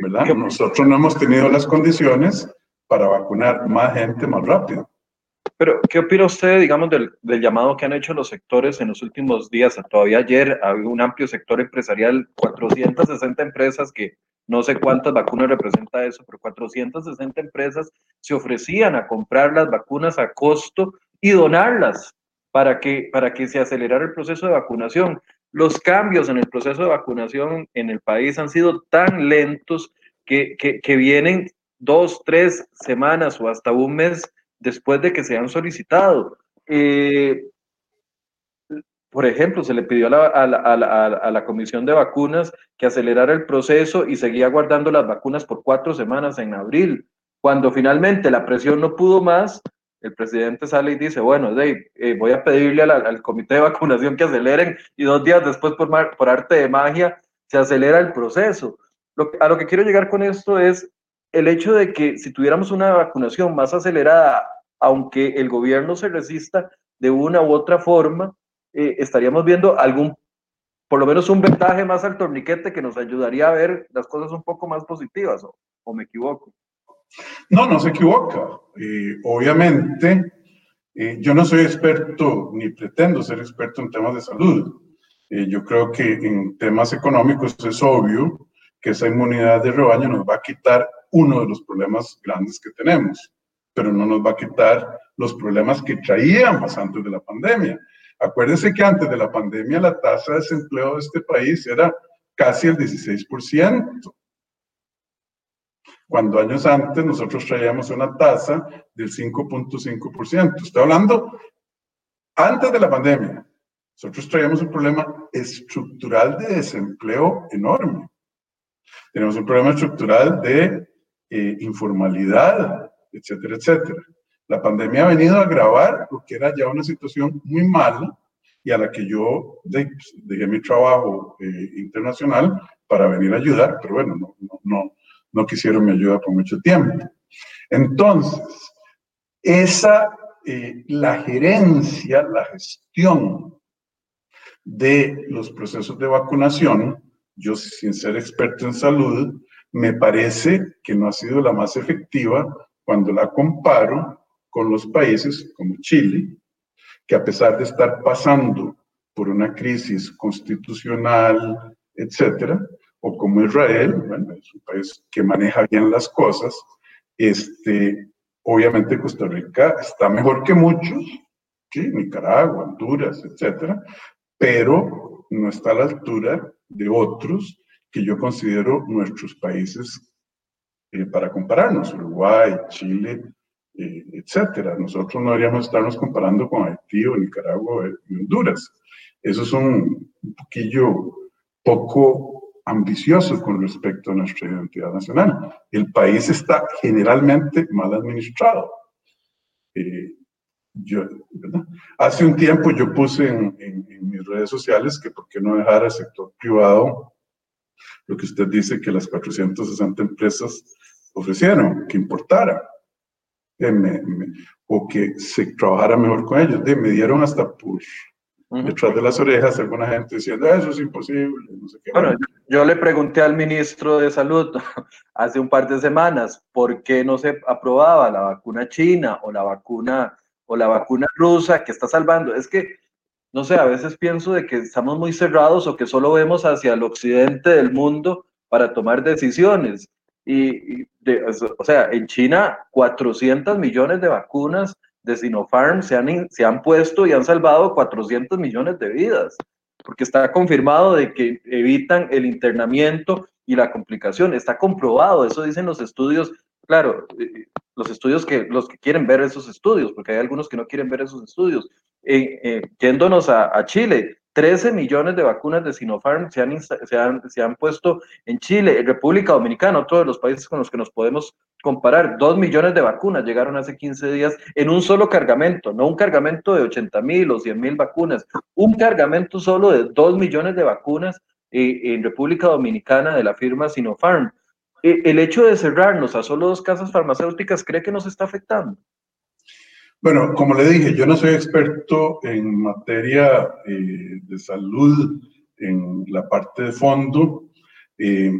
B: ¿verdad? Nosotros no hemos tenido las condiciones para vacunar más gente más rápido.
A: Pero, ¿qué opina usted, digamos, del, del, llamado que han hecho los sectores en los últimos días? Todavía ayer había un amplio sector empresarial, 460 empresas que no sé cuántas vacunas representa eso, pero 460 empresas se ofrecían a comprar las vacunas a costo y donarlas para que, para que se acelerara el proceso de vacunación. los cambios en el proceso de vacunación en el país han sido tan lentos que, que, vienen dos, tres semanas o hasta un mes después de que se han solicitado. Eh, por ejemplo, se le pidió a la, a, la, a, la, a la, Comisión de Vacunas que acelerara el proceso y seguía guardando las vacunas por cuatro semanas en abril. Cuando finalmente la presión no pudo más, el presidente sale y dice, bueno, Dave, eh, voy a pedirle al, comité de vacunación que aceleren y dos días después, por, por arte de magia, se acelera el proceso. Lo, a lo que quiero llegar con esto es el hecho de que si tuviéramos una vacunación más acelerada, aunque el gobierno se resista de una u otra forma, eh, estaríamos viendo algún, por lo menos un ventaje más al torniquete que nos ayudaría a ver las cosas un poco más positivas, o, o me equivoco.
B: No, no se equivoca. Eh, obviamente, eh, yo no soy experto ni pretendo ser experto en temas de salud. Eh, yo creo que en temas económicos es obvio que esa inmunidad de rebaño nos va a quitar uno de los problemas grandes que tenemos, pero no nos va a quitar los problemas que traíamos antes de la pandemia. Acuérdense que antes de la pandemia la tasa de desempleo de este país era casi el 16%, cuando años antes nosotros traíamos una tasa del 5.5%. Estoy hablando antes de la pandemia. Nosotros traíamos un problema estructural de desempleo enorme. Tenemos un problema estructural de eh, informalidad, etcétera, etcétera. La pandemia ha venido a agravar lo que era ya una situación muy mala y a la que yo dejé mi trabajo eh, internacional para venir a ayudar, pero bueno, no, no, no, no quisieron mi ayuda por mucho tiempo. Entonces, esa, eh, la gerencia, la gestión de los procesos de vacunación, yo sin ser experto en salud, me parece que no ha sido la más efectiva cuando la comparo con los países como Chile, que a pesar de estar pasando por una crisis constitucional, etcétera, o como Israel, bueno, es un país que maneja bien las cosas, este, obviamente Costa Rica está mejor que muchos, ¿sí? Nicaragua, Honduras, etcétera, pero no está a la altura de otros que yo considero nuestros países eh, para compararnos, Uruguay, Chile, etcétera. Nosotros no deberíamos estarnos comparando con Haití o Nicaragua y Honduras. Eso es un, poquillo poco ambicioso con respecto a nuestra identidad nacional. El país está generalmente mal administrado. Eh, yo, Hace un tiempo yo puse en, en, mis redes sociales que por qué no dejar al sector privado lo que usted dice que las 460 empresas ofrecieron, que importara, eh, o que se trabajara mejor con ellos. me dieron hasta por detrás de las orejas alguna gente diciendo, eso es imposible, no sé qué.
A: Bueno, yo le pregunté al ministro de Salud [LAUGHS] hace un par de semanas por qué no se aprobaba la vacuna china o la vacuna o la vacuna rusa que está salvando. Es que, no sé, a veces pienso de que estamos muy cerrados o que solo vemos hacia el occidente del mundo para tomar decisiones. Y, o sea, en China, 400 millones de vacunas de Sinopharm se han, se han puesto y han salvado 400 millones de vidas, porque está confirmado de que evitan el internamiento y la complicación. Está comprobado, eso dicen los estudios, claro, eh, los estudios que los que quieren ver esos estudios, porque hay algunos que no quieren ver esos estudios. Eh, eh, yéndonos a, a Chile, 13 millones de vacunas de Sinopharm se han, se han, se han puesto en Chile, en República Dominicana, otro de los países con los que nos podemos comparar. 2 millones de vacunas llegaron hace 15 días en un solo cargamento, no un cargamento de 80 mil o 100 mil vacunas, un cargamento solo de 2 millones de vacunas eh, en República Dominicana de la firma Sinopharm. Eh, el hecho de cerrarnos a solo dos casas farmacéuticas, ¿cree que nos está afectando?
B: Bueno, como le dije, yo no soy experto en materia eh, de salud en la parte de fondo. Eh,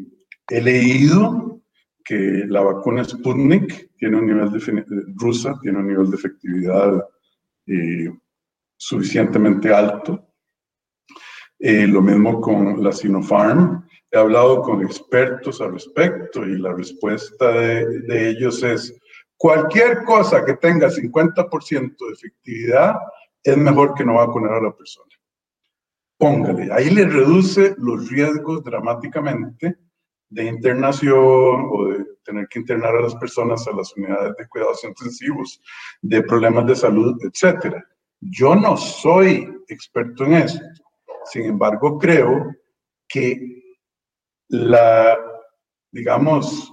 B: he leído que la vacuna Sputnik tiene un nivel de, rusa tiene un nivel de efectividad eh, suficientemente alto. lo mismo con la Sinopharm. He hablado con expertos al respecto y la respuesta de, de ellos es Cualquier cosa que tenga 50% de efectividad es mejor que no vacunar a la persona. póngale, ahí le reduce los riesgos dramáticamente de internación o de tener que internar a las personas a las unidades de cuidados intensivos, de problemas de salud, etc. Yo no soy experto en esto. Sin embargo, creo que la, digamos,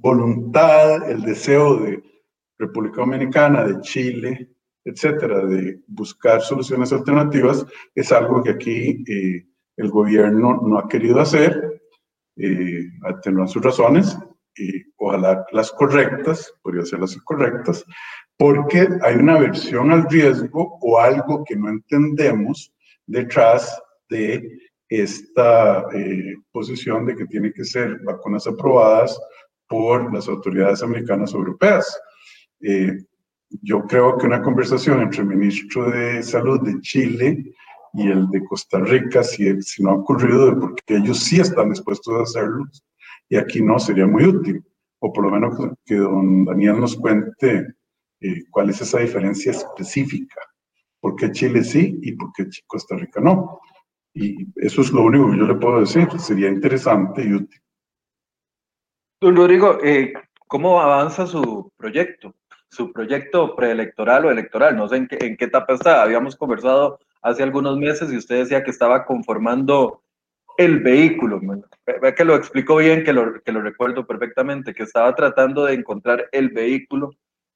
B: voluntad, el deseo de República Dominicana, de Chile, etcétera, de buscar soluciones alternativas, es algo que aquí eh, el gobierno no ha querido hacer, eh, tendrán sus razones, y ojalá las correctas, podría ser las incorrectas, porque hay una aversión al riesgo o algo que no entendemos detrás de esta eh, posición de que tiene que ser vacunas aprobadas por las autoridades americanas o europeas. Eh, yo creo que una conversación entre el ministro de Salud de Chile y el de Costa Rica, si, si no ha ocurrido, porque ellos sí están dispuestos a hacerlo, y aquí no, sería muy útil. O por lo menos que don Daniel nos cuente eh, cuál es esa diferencia específica. ¿Por qué Chile sí y por qué Costa Rica no? Y eso es lo único que yo le puedo decir. Sería interesante y útil.
A: Don Rodrigo, eh, ¿cómo avanza su proyecto? Su proyecto preelectoral o electoral. No sé en qué, en etapa está. Habíamos conversado hace algunos meses y usted decía que estaba conformando el vehículo. Ve que lo explicó bien, que lo, recuerdo perfectamente, que estaba tratando de encontrar el vehículo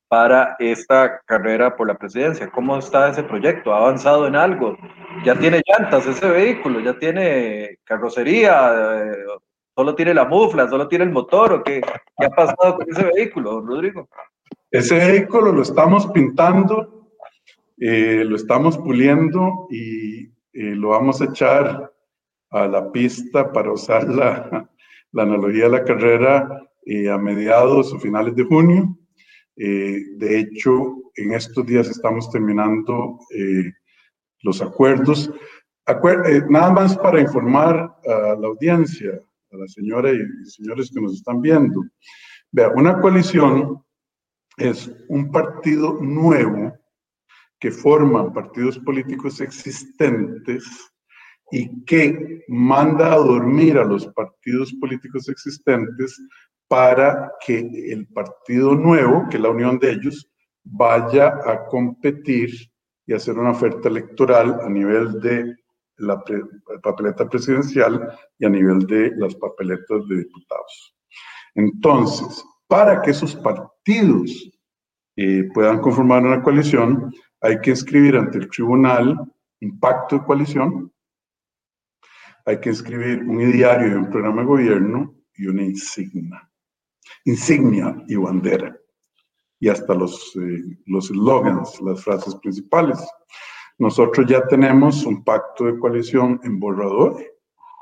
A: para esta carrera por la presidencia. ¿Cómo está ese proyecto? ¿Ha avanzado en algo? ¿Ya tiene llantas ese vehículo? ¿Ya tiene carrocería? Eh, ¿Solo tiene la mufla? ¿Solo tiene el motor? ¿O qué, qué ha pasado con ese vehículo, Rodrigo?
B: Ese vehículo lo estamos pintando, eh, lo estamos puliendo y eh, lo vamos a echar a la pista para usar la, la analogía de la carrera a mediados o finales de junio eh, de hecho, en estos días estamos terminando eh, los acuerdos. Eh, nada más para informar a la audiencia, a la señora y, señores que nos están viendo. Vea, una coalición es un partido nuevo que forman partidos políticos existentes y que manda a dormir a los partidos políticos existentes para que el partido nuevo, que es la unión de ellos, vaya a competir y hacer una oferta electoral a nivel de la papeleta presidencial y a nivel de las papeletas de diputados. Entonces, para que esos partidos eh, puedan conformar una coalición, hay que inscribir ante el tribunal un pacto de coalición, hay que inscribir un ideario y un programa de gobierno y una insignia insignia y bandera. Y hasta los eh, los las frases principales. Nosotros ya tenemos un pacto de coalición en borrador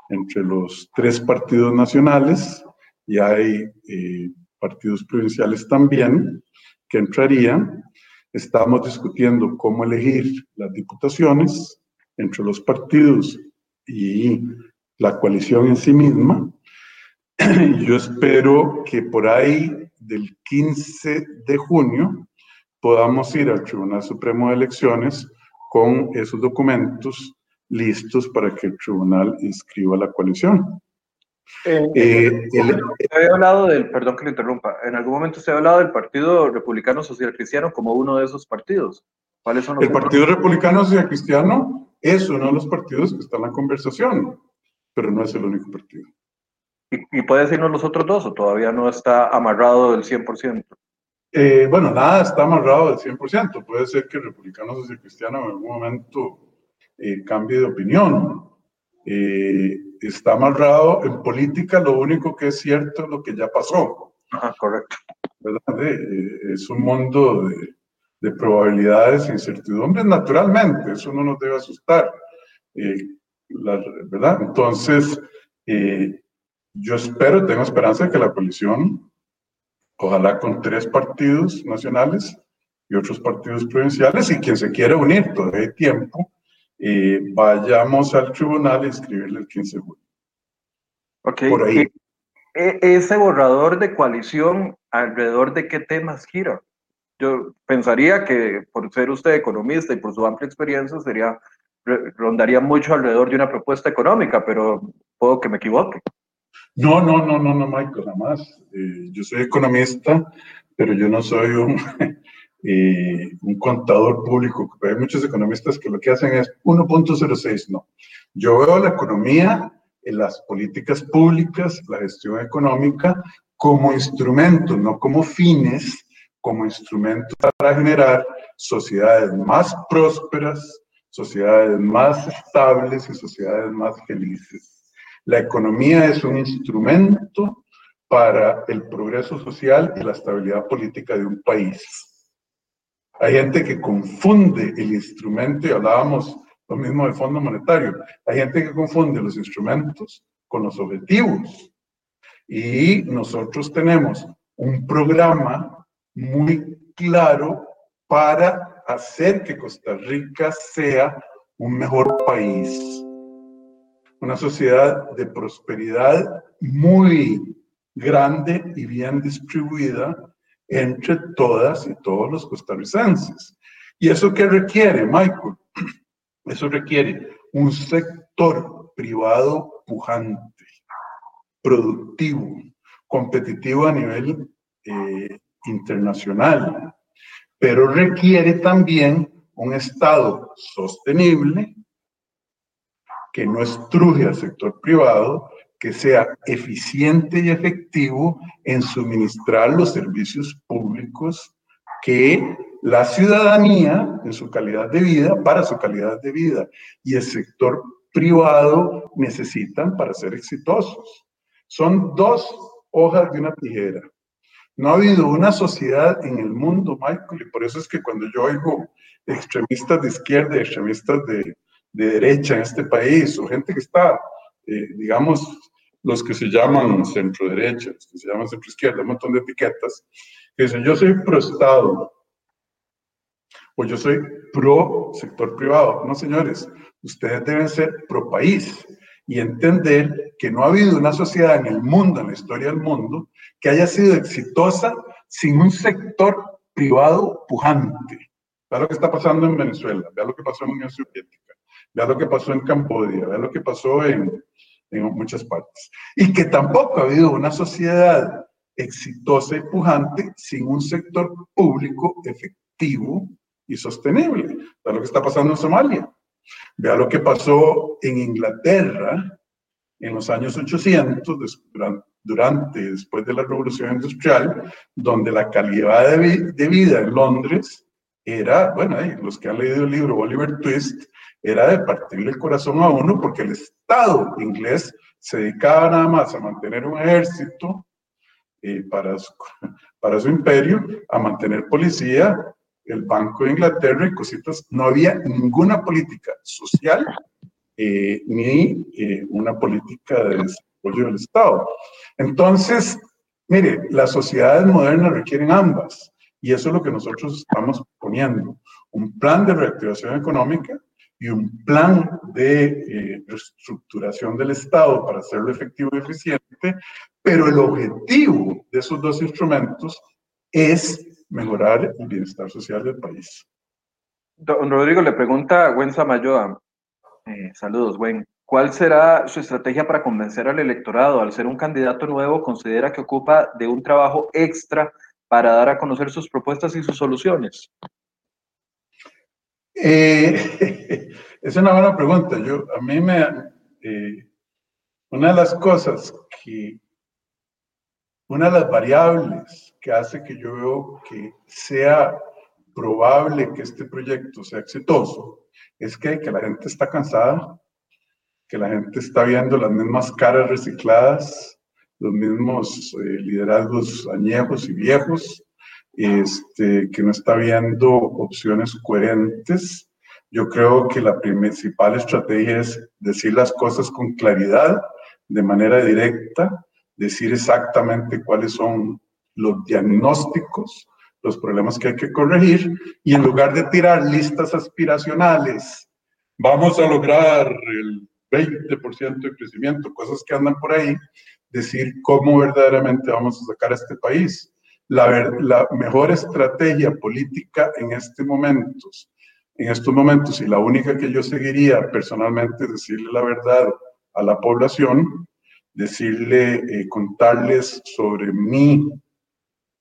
B: entre los tres partidos nacionales y hay eh, partidos provinciales también que entrarían. Estamos discutiendo cómo elegir las diputaciones entre los partidos y la coalición en sí misma. [CLEARS THROAT] Yo espero que por ahí del 15 de junio podamos ir al Tribunal Supremo de Elecciones con esos documentos listos para que el tribunal inscriba la coalición.
A: Eh, eh, había hablado del, perdón que le interrumpa, en algún momento usted ha hablado del Partido Republicano Social Cristiano como uno de esos partidos.
B: ¿Cuáles son los El Partido Republicano Social Cristiano es uno de los partidos que está en la conversación, pero no es el único partido.
A: ¿Y, puede decirnos los otros dos o todavía no está amarrado del 100%?
B: Eh, bueno, nada está amarrado del 100%. Puede ser que el republicano social cristiano en algún momento eh, cambie de opinión. Eh, está amarrado en política, lo único que es cierto es lo que ya pasó.
A: Ajá, correcto.
B: es un mundo de, de, probabilidades e incertidumbres, naturalmente, eso no nos debe asustar. ¿Verdad? Entonces, yo espero, tengo esperanza de que la coalición, ojalá con tres partidos nacionales y otros partidos provinciales, y quien se quiera unir, todavía hay tiempo, eh, vayamos al tribunal a inscribirle el 15 de julio.
A: Ok. Por ahí. E, ese borrador de coalición, ¿alrededor de qué temas gira? Yo pensaría que por ser usted economista y por su amplia experiencia sería rondaría mucho alrededor de una propuesta económica, pero puedo que me equivoque.
B: No, no, no, no, no, Michael, nada más. Eh, yo soy economista, pero yo no soy un, [LAUGHS] eh, contador público. Hay muchos economistas que lo que hacen es 1.06, no. Yo veo la economía, las políticas públicas, la gestión económica, como instrumento, no como fines, como instrumento para generar sociedades más prósperas, sociedades más estables y sociedades más felices. La economía es un instrumento para el progreso social y la estabilidad política de un país. Hay gente que confunde el instrumento, y hablábamos lo mismo del Fondo Monetario, hay gente que confunde los instrumentos con los objetivos. Y nosotros tenemos un programa muy claro para hacer que Costa Rica sea un mejor país, una sociedad de prosperidad muy grande y bien distribuida entre todas y todos los costarricenses. ¿Y eso qué requiere, Michael? [CLEARS THROAT] Eso requiere un sector privado pujante, productivo, competitivo a nivel eh, internacional, pero requiere también un Estado sostenible que no estruje al sector privado, que sea eficiente y efectivo en suministrar los servicios públicos que la ciudadanía en su calidad de vida, para su calidad de vida, y el sector privado necesitan para ser exitosos. Son dos hojas de una tijera. No ha habido una sociedad en el mundo, Michael, y por eso es que cuando yo oigo extremistas de izquierda, extremistas de, de derecha en este país, o gente que está, eh, digamos, los que se llaman centro derecha, los que se llaman centro izquierda, un montón de etiquetas, que dicen yo soy pro Estado, o yo soy pro sector privado. No, señores, ustedes deben ser pro país y entender que no ha habido una sociedad en el mundo, en la historia del mundo, que haya sido exitosa sin un sector privado pujante. Vea lo que está pasando en Venezuela, vea lo que pasó en la Unión Soviética, vea lo que pasó en Camboya, vea lo que pasó en, muchas partes. Y que tampoco ha habido una sociedad exitosa y pujante sin un sector público efectivo y sostenible. Vea lo que está pasando en Somalia. Vea lo que pasó en Inglaterra en los años 800, durante, después de la revolución industrial, donde la calidad de, vida en Londres era, bueno, los que han leído el libro Oliver Twist, era de partirle el corazón a uno porque el Estado inglés se dedicaba nada más a mantener un ejército para, su, [LAUGHS] para su imperio, a mantener policía, el Banco de Inglaterra y cositas. No había ninguna política social eh, ni eh, una política de desarrollo del Estado. Entonces, mire, las sociedades modernas requieren ambas y eso es lo que nosotros estamos poniendo. Un plan de reactivación económica y un plan de eh, reestructuración del Estado para hacerlo efectivo y eficiente, pero el objetivo de esos dos instrumentos es mejorar el bienestar social del país.
A: Don Rodrigo le pregunta a Gwen Samayoa, eh, saludos, Gwen. ¿Cuál será su estrategia para convencer al electorado? Al ser un candidato nuevo, ¿considera que ocupa de un trabajo extra para dar a conocer sus propuestas y sus soluciones?
B: Eh, [LAUGHS] es una buena pregunta. Yo, a mí me... Eh, una de las cosas que... Una de las variables que hace que yo veo que sea probable que este proyecto sea exitoso es que, que la gente está cansada, que la gente está viendo las mismas caras recicladas, los mismos eh, liderazgos añejos y viejos, este, que no está viendo opciones coherentes. Yo creo que la principal estrategia es decir las cosas con claridad, de manera directa, decir exactamente cuáles son los diagnósticos, los problemas que hay que corregir y en lugar de tirar listas aspiracionales, vamos a lograr el 20% de crecimiento, cosas que andan por ahí, decir cómo verdaderamente vamos a sacar a este país. La, mejor estrategia política en este momento en estos momentos y la única que yo seguiría personalmente decirle la verdad a la población, decirle, eh, contarles sobre mi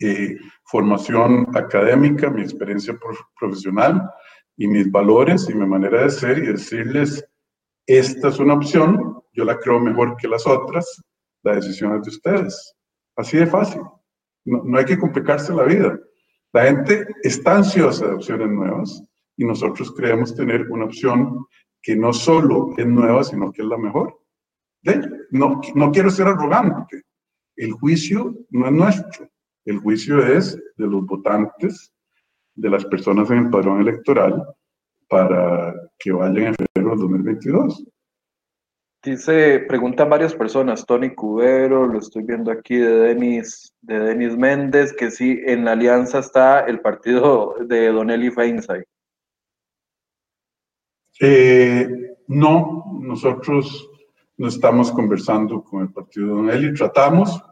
B: eh, formación académica, mi experiencia profesional y mis valores y mi manera de ser y decirles, esta es una opción, yo la creo mejor que las otras, la decisión es de ustedes. Así de fácil. No, no hay que complicarse la vida. La gente está ansiosa de opciones nuevas y nosotros creemos tener una opción que no solo es nueva, sino que es la mejor. No, no quiero ser arrogante. El juicio no es nuestro. El juicio es de los votantes, de las personas en el padrón electoral, para que vayan en febrero del 2022.
A: Dice, preguntan varias personas, Tony Cubero, lo estoy viendo aquí de Denis, de Denis Méndez, que sí, en la alianza está el partido de Donelli Feinsay.
B: Eh, no, nosotros no estamos conversando con el partido de Donelli, tratamos,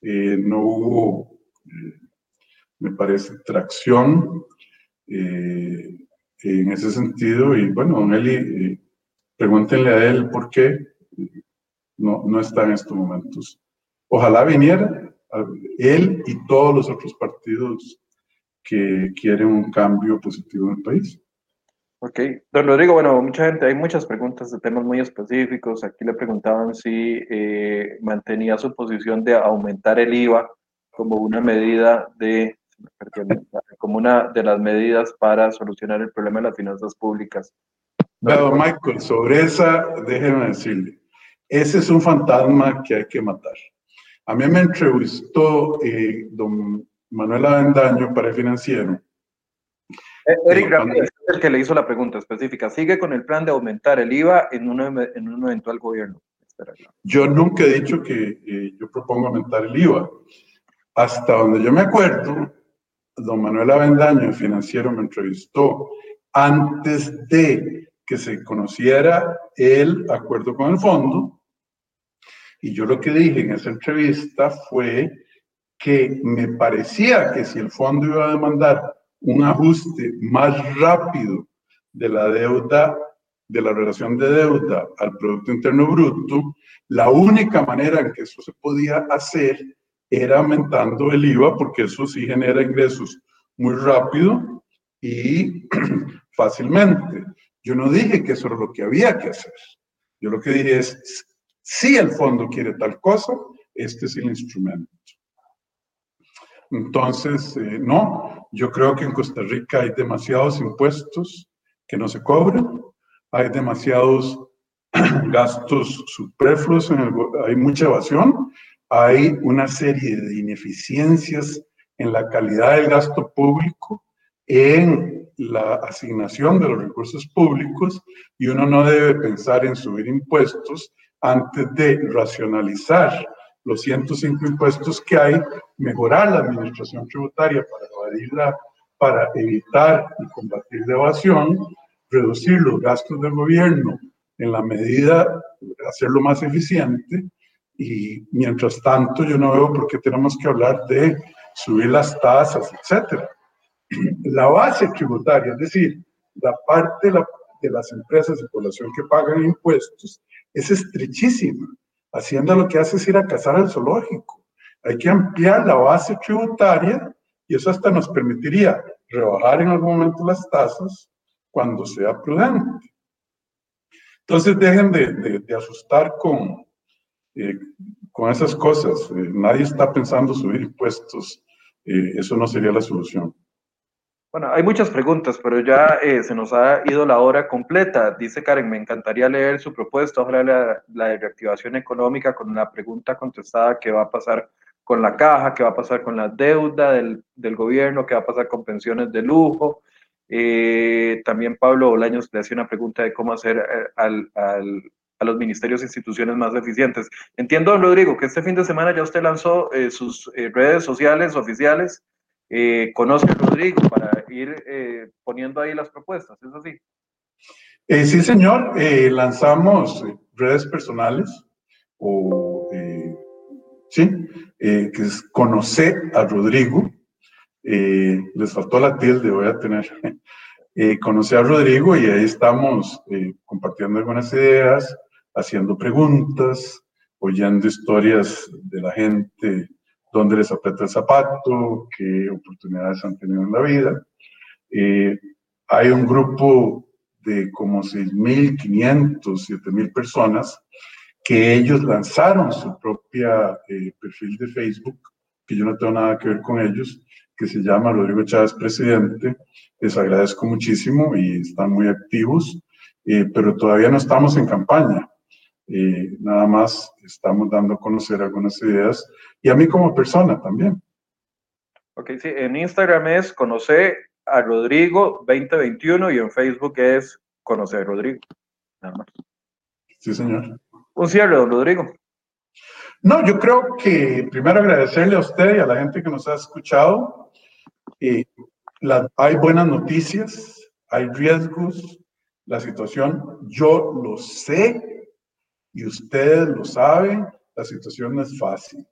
B: eh, no hubo, eh, me parece, tracción en ese sentido. Y bueno, Donelli, pregúntenle a él por qué no, no está en estos momentos. Ojalá viniera él y todos los otros partidos que quieren un cambio positivo en el país.
A: Ok, don Rodrigo, bueno, mucha gente, hay muchas preguntas de temas muy específicos. Aquí le preguntaban si eh, mantenía su posición de aumentar el IVA como una medida de, como una de las medidas para solucionar el problema de las finanzas públicas.
B: Pero Michael, sobre esa, déjenme decirle, ese es un fantasma que hay que matar. A mí me entrevistó eh, don Manuel Avendaño para el financiero
A: eh, Eric Ramírez es el que le hizo la pregunta específica. ¿Sigue con el plan de aumentar el IVA en un, en un eventual gobierno?
B: Yo nunca he dicho que eh, yo propongo aumentar el IVA. Hasta donde yo me acuerdo, don Manuel Avendaño, el financiero, me entrevistó antes de que se conociera el acuerdo con el fondo. Y yo lo que dije en esa entrevista fue que me parecía que si el fondo iba a demandar un ajuste más rápido de la deuda, de la relación de deuda al Producto Interno Bruto, la única manera en que eso se podía hacer era aumentando el IVA, porque eso sí genera ingresos muy rápido y [CLEARS THROAT] fácilmente. Yo no dije que eso era lo que había que hacer. Yo lo que dije es, si el fondo quiere tal cosa, este es el instrumento. Entonces, eh, no, yo creo que en Costa Rica hay demasiados impuestos que no se cobran, hay demasiados [CLEARS THROAT] gastos superfluos, hay mucha evasión, hay una serie de ineficiencias en la calidad del gasto público, en la asignación de los recursos públicos y uno no debe pensar en subir impuestos antes de racionalizar los 105 impuestos que hay, mejorar la administración tributaria para evadirla, para evitar y combatir la evasión, reducir los gastos del gobierno en la medida, hacerlo más eficiente, y mientras tanto yo no veo por qué tenemos que hablar de subir las tasas, etc. La base tributaria, es decir, la parte de, de las empresas de población que pagan impuestos, es estrechísima. Hacienda lo que hace es ir a cazar al zoológico. Hay que ampliar la base tributaria y eso hasta nos permitiría rebajar en algún momento las tasas cuando sea prudente. Entonces dejen de, asustar con, eh, con esas cosas. Eh, nadie está pensando subir impuestos. Eh, eso no sería la solución.
A: Bueno, hay muchas preguntas, pero ya eh, se nos ha ido la hora completa. Dice Karen, me encantaría leer su propuesta, ojalá la, la reactivación económica con una pregunta contestada, qué va a pasar con la caja, qué va a pasar con la deuda del, del gobierno, qué va a pasar con pensiones de lujo. Eh, también Pablo Bolaños le hacía una pregunta de cómo hacer eh, al, al, a los ministerios e instituciones más eficientes. Entiendo, Rodrigo, que este fin de semana ya usted lanzó sus redes sociales oficiales eh, conoce a Rodrigo para ir eh, poniendo ahí las propuestas, ¿es así?
B: Eh, sí, señor. Eh, lanzamos redes personales o, sí, que es conocer a Rodrigo. les faltó la tilde, voy a tener. [LAUGHS] conocí a Rodrigo y ahí estamos compartiendo algunas ideas, haciendo preguntas, oyendo historias de la gente, dónde les aprieta el zapato, qué oportunidades han tenido en la vida. Eh, hay un grupo de como 6.500, 7.000 personas que ellos lanzaron su propia eh, perfil de Facebook, que yo no tengo nada que ver con ellos, que se llama Rodrigo Chávez Presidente. Les agradezco muchísimo y están muy activos, eh, pero todavía no estamos en campaña. Eh, nada más estamos dando a conocer algunas ideas y a mí como persona también.
A: Ok, sí, en Instagram es conocer a Rodrigo 2021 y en Facebook es conocer a Rodrigo. Nada más.
B: Sí, señor.
A: Un cierre, don Rodrigo.
B: No, yo creo que primero agradecerle a usted y a la gente que nos ha escuchado. Eh, hay buenas noticias, hay riesgos, la situación, yo lo sé, y ustedes lo saben, la situación no es fácil.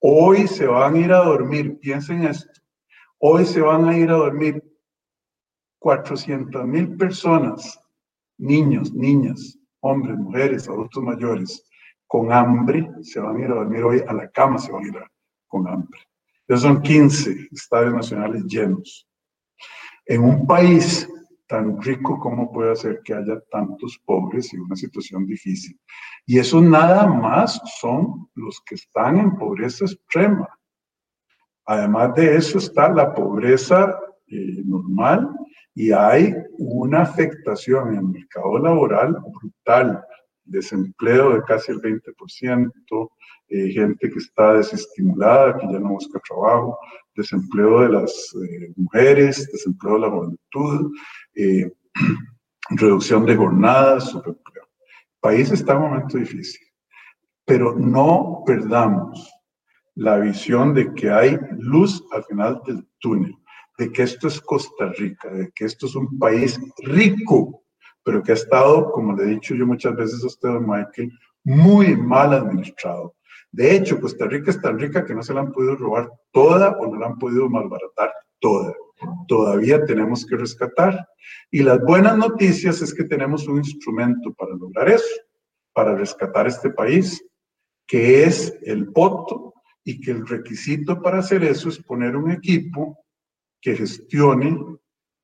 B: Hoy se van a ir a dormir, piensen esto, hoy se van a ir a dormir 400 mil personas, niños, niñas, hombres, mujeres, adultos mayores, con hambre, se van a ir a dormir hoy a la cama, se van a ir con hambre. Esos son 15 estadios nacionales llenos. En un país tan rico como puede hacer que haya tantos pobres y una situación difícil. Y eso nada más son los que están en pobreza extrema. Además de eso está la pobreza eh, normal y hay una afectación en el mercado laboral brutal, desempleo de casi el 20%, eh, gente que está desestimulada, que ya no busca trabajo, desempleo de las eh, mujeres, desempleo de la juventud, eh, [CLEARS THROAT] reducción de jornadas, subempleo. El país está en un momento difícil, pero no perdamos la visión de que hay luz al final del túnel, de que esto es Costa Rica, de que esto es un país rico, pero que ha estado, como le he dicho yo muchas veces a usted, Michael, muy mal administrado. De hecho, Costa Rica es tan rica que no se la han podido robar toda o no la han podido malbaratar toda. Todavía tenemos que rescatar. Y las buenas noticias es que tenemos un instrumento para lograr eso, para rescatar este país, que es el voto y que el requisito para hacer eso es poner un equipo que gestione,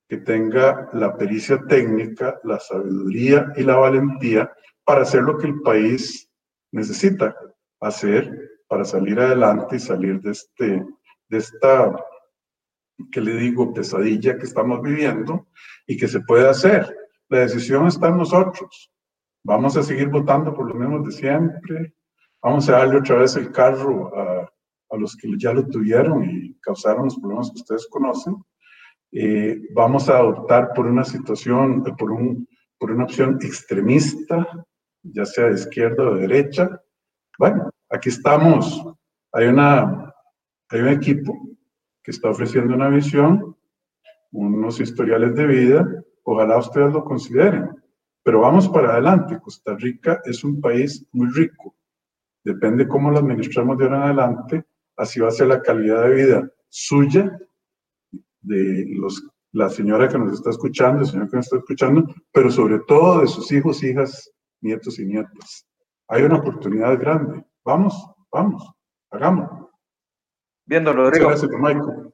B: que tenga la pericia técnica, la sabiduría y la valentía para hacer lo que el país necesita, hacer para salir adelante y salir de, este, de esta, que le digo, pesadilla que estamos viviendo y que se puede hacer. La decisión está en nosotros. Vamos a seguir votando por lo mismos de siempre. Vamos a darle otra vez el carro a, a los que ya lo tuvieron y causaron los problemas que ustedes conocen. Eh, vamos a optar por una situación, por, un, por una opción extremista, ya sea de izquierda o de derecha, bueno, aquí estamos. Hay, una, hay un equipo que está ofreciendo una visión, unos historiales de vida. Ojalá ustedes lo consideren. Pero vamos para adelante. Costa Rica es un país muy rico. Depende cómo lo administramos de ahora en adelante. Así va a ser la calidad de vida suya, de los, la señora que nos está escuchando, el señor que nos está escuchando, pero sobre todo de sus hijos, hijas, nietos y nietas hay una oportunidad grande. Vamos, vamos, hagámoslo.
A: Bien, don Rodrigo.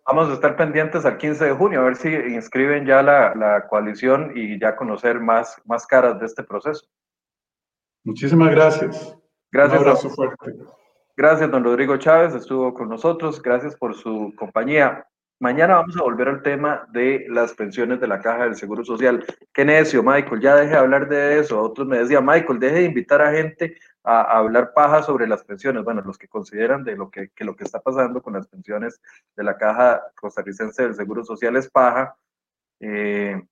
A: Vamos a estar pendientes al 15 de junio, a ver si inscriben ya la, la, coalición y ya conocer más, más caras de este proceso.
B: Muchísimas gracias.
A: Gracias. Un abrazo fuerte. Gracias, don Rodrigo Chávez, estuvo con nosotros. Gracias por su compañía. Mañana vamos a volver al tema de las pensiones de la Caja del Seguro Social. Qué necio, Michael, ya deje de hablar de eso. Otros me decían, Michael, deje de invitar a gente a, hablar paja sobre las pensiones. Bueno, los que consideran de lo que, lo que está pasando con las pensiones de la Caja Costarricense del Seguro Social es paja. Eh,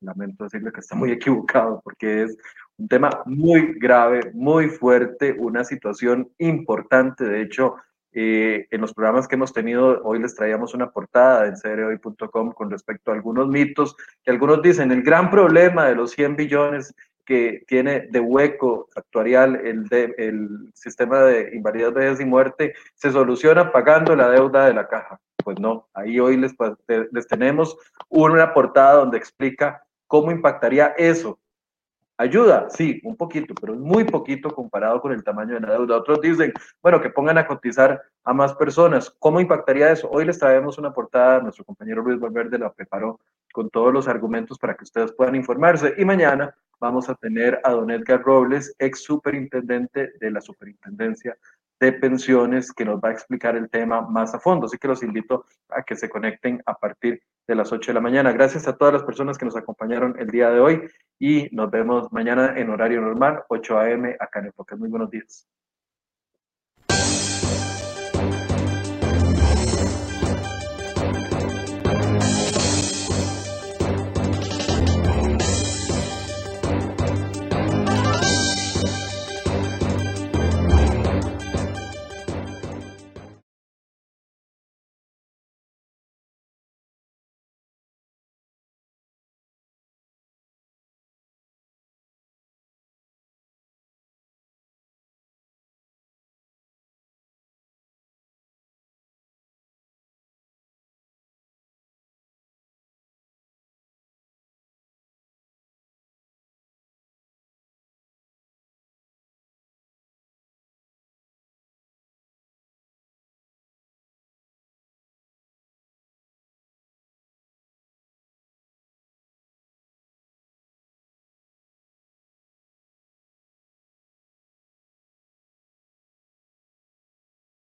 A: lamento decirle que está muy [LAUGHS] equivocado porque es un tema muy grave, muy fuerte, una situación importante. De hecho, eh, en los programas que hemos tenido, hoy les traíamos una portada en crhoy.com con respecto a algunos mitos que algunos dicen, el gran problema de los 100 billones que tiene de hueco actuarial el, de, el sistema de invalidez, vejez y muerte se soluciona pagando la deuda de la caja pues no, ahí hoy les, les tenemos una portada donde explica cómo impactaría eso Ayuda, sí, un poquito, pero es muy poquito comparado con el tamaño de la deuda. Otros dicen, bueno, que pongan a cotizar a más personas. ¿Cómo impactaría eso? Hoy les traemos una portada, nuestro compañero Luis Valverde la preparó con todos los argumentos para que ustedes puedan informarse. Y mañana vamos a tener a don Edgar Robles, ex superintendente de la Superintendencia de Pensiones, que nos va a explicar el tema más a fondo. Así que los invito a que se conecten a partir de las 8 de la mañana. Gracias a todas las personas que nos acompañaron el día de hoy y nos vemos mañana en horario normal, 8 a.m. acá en Enfoque. Muy buenos días.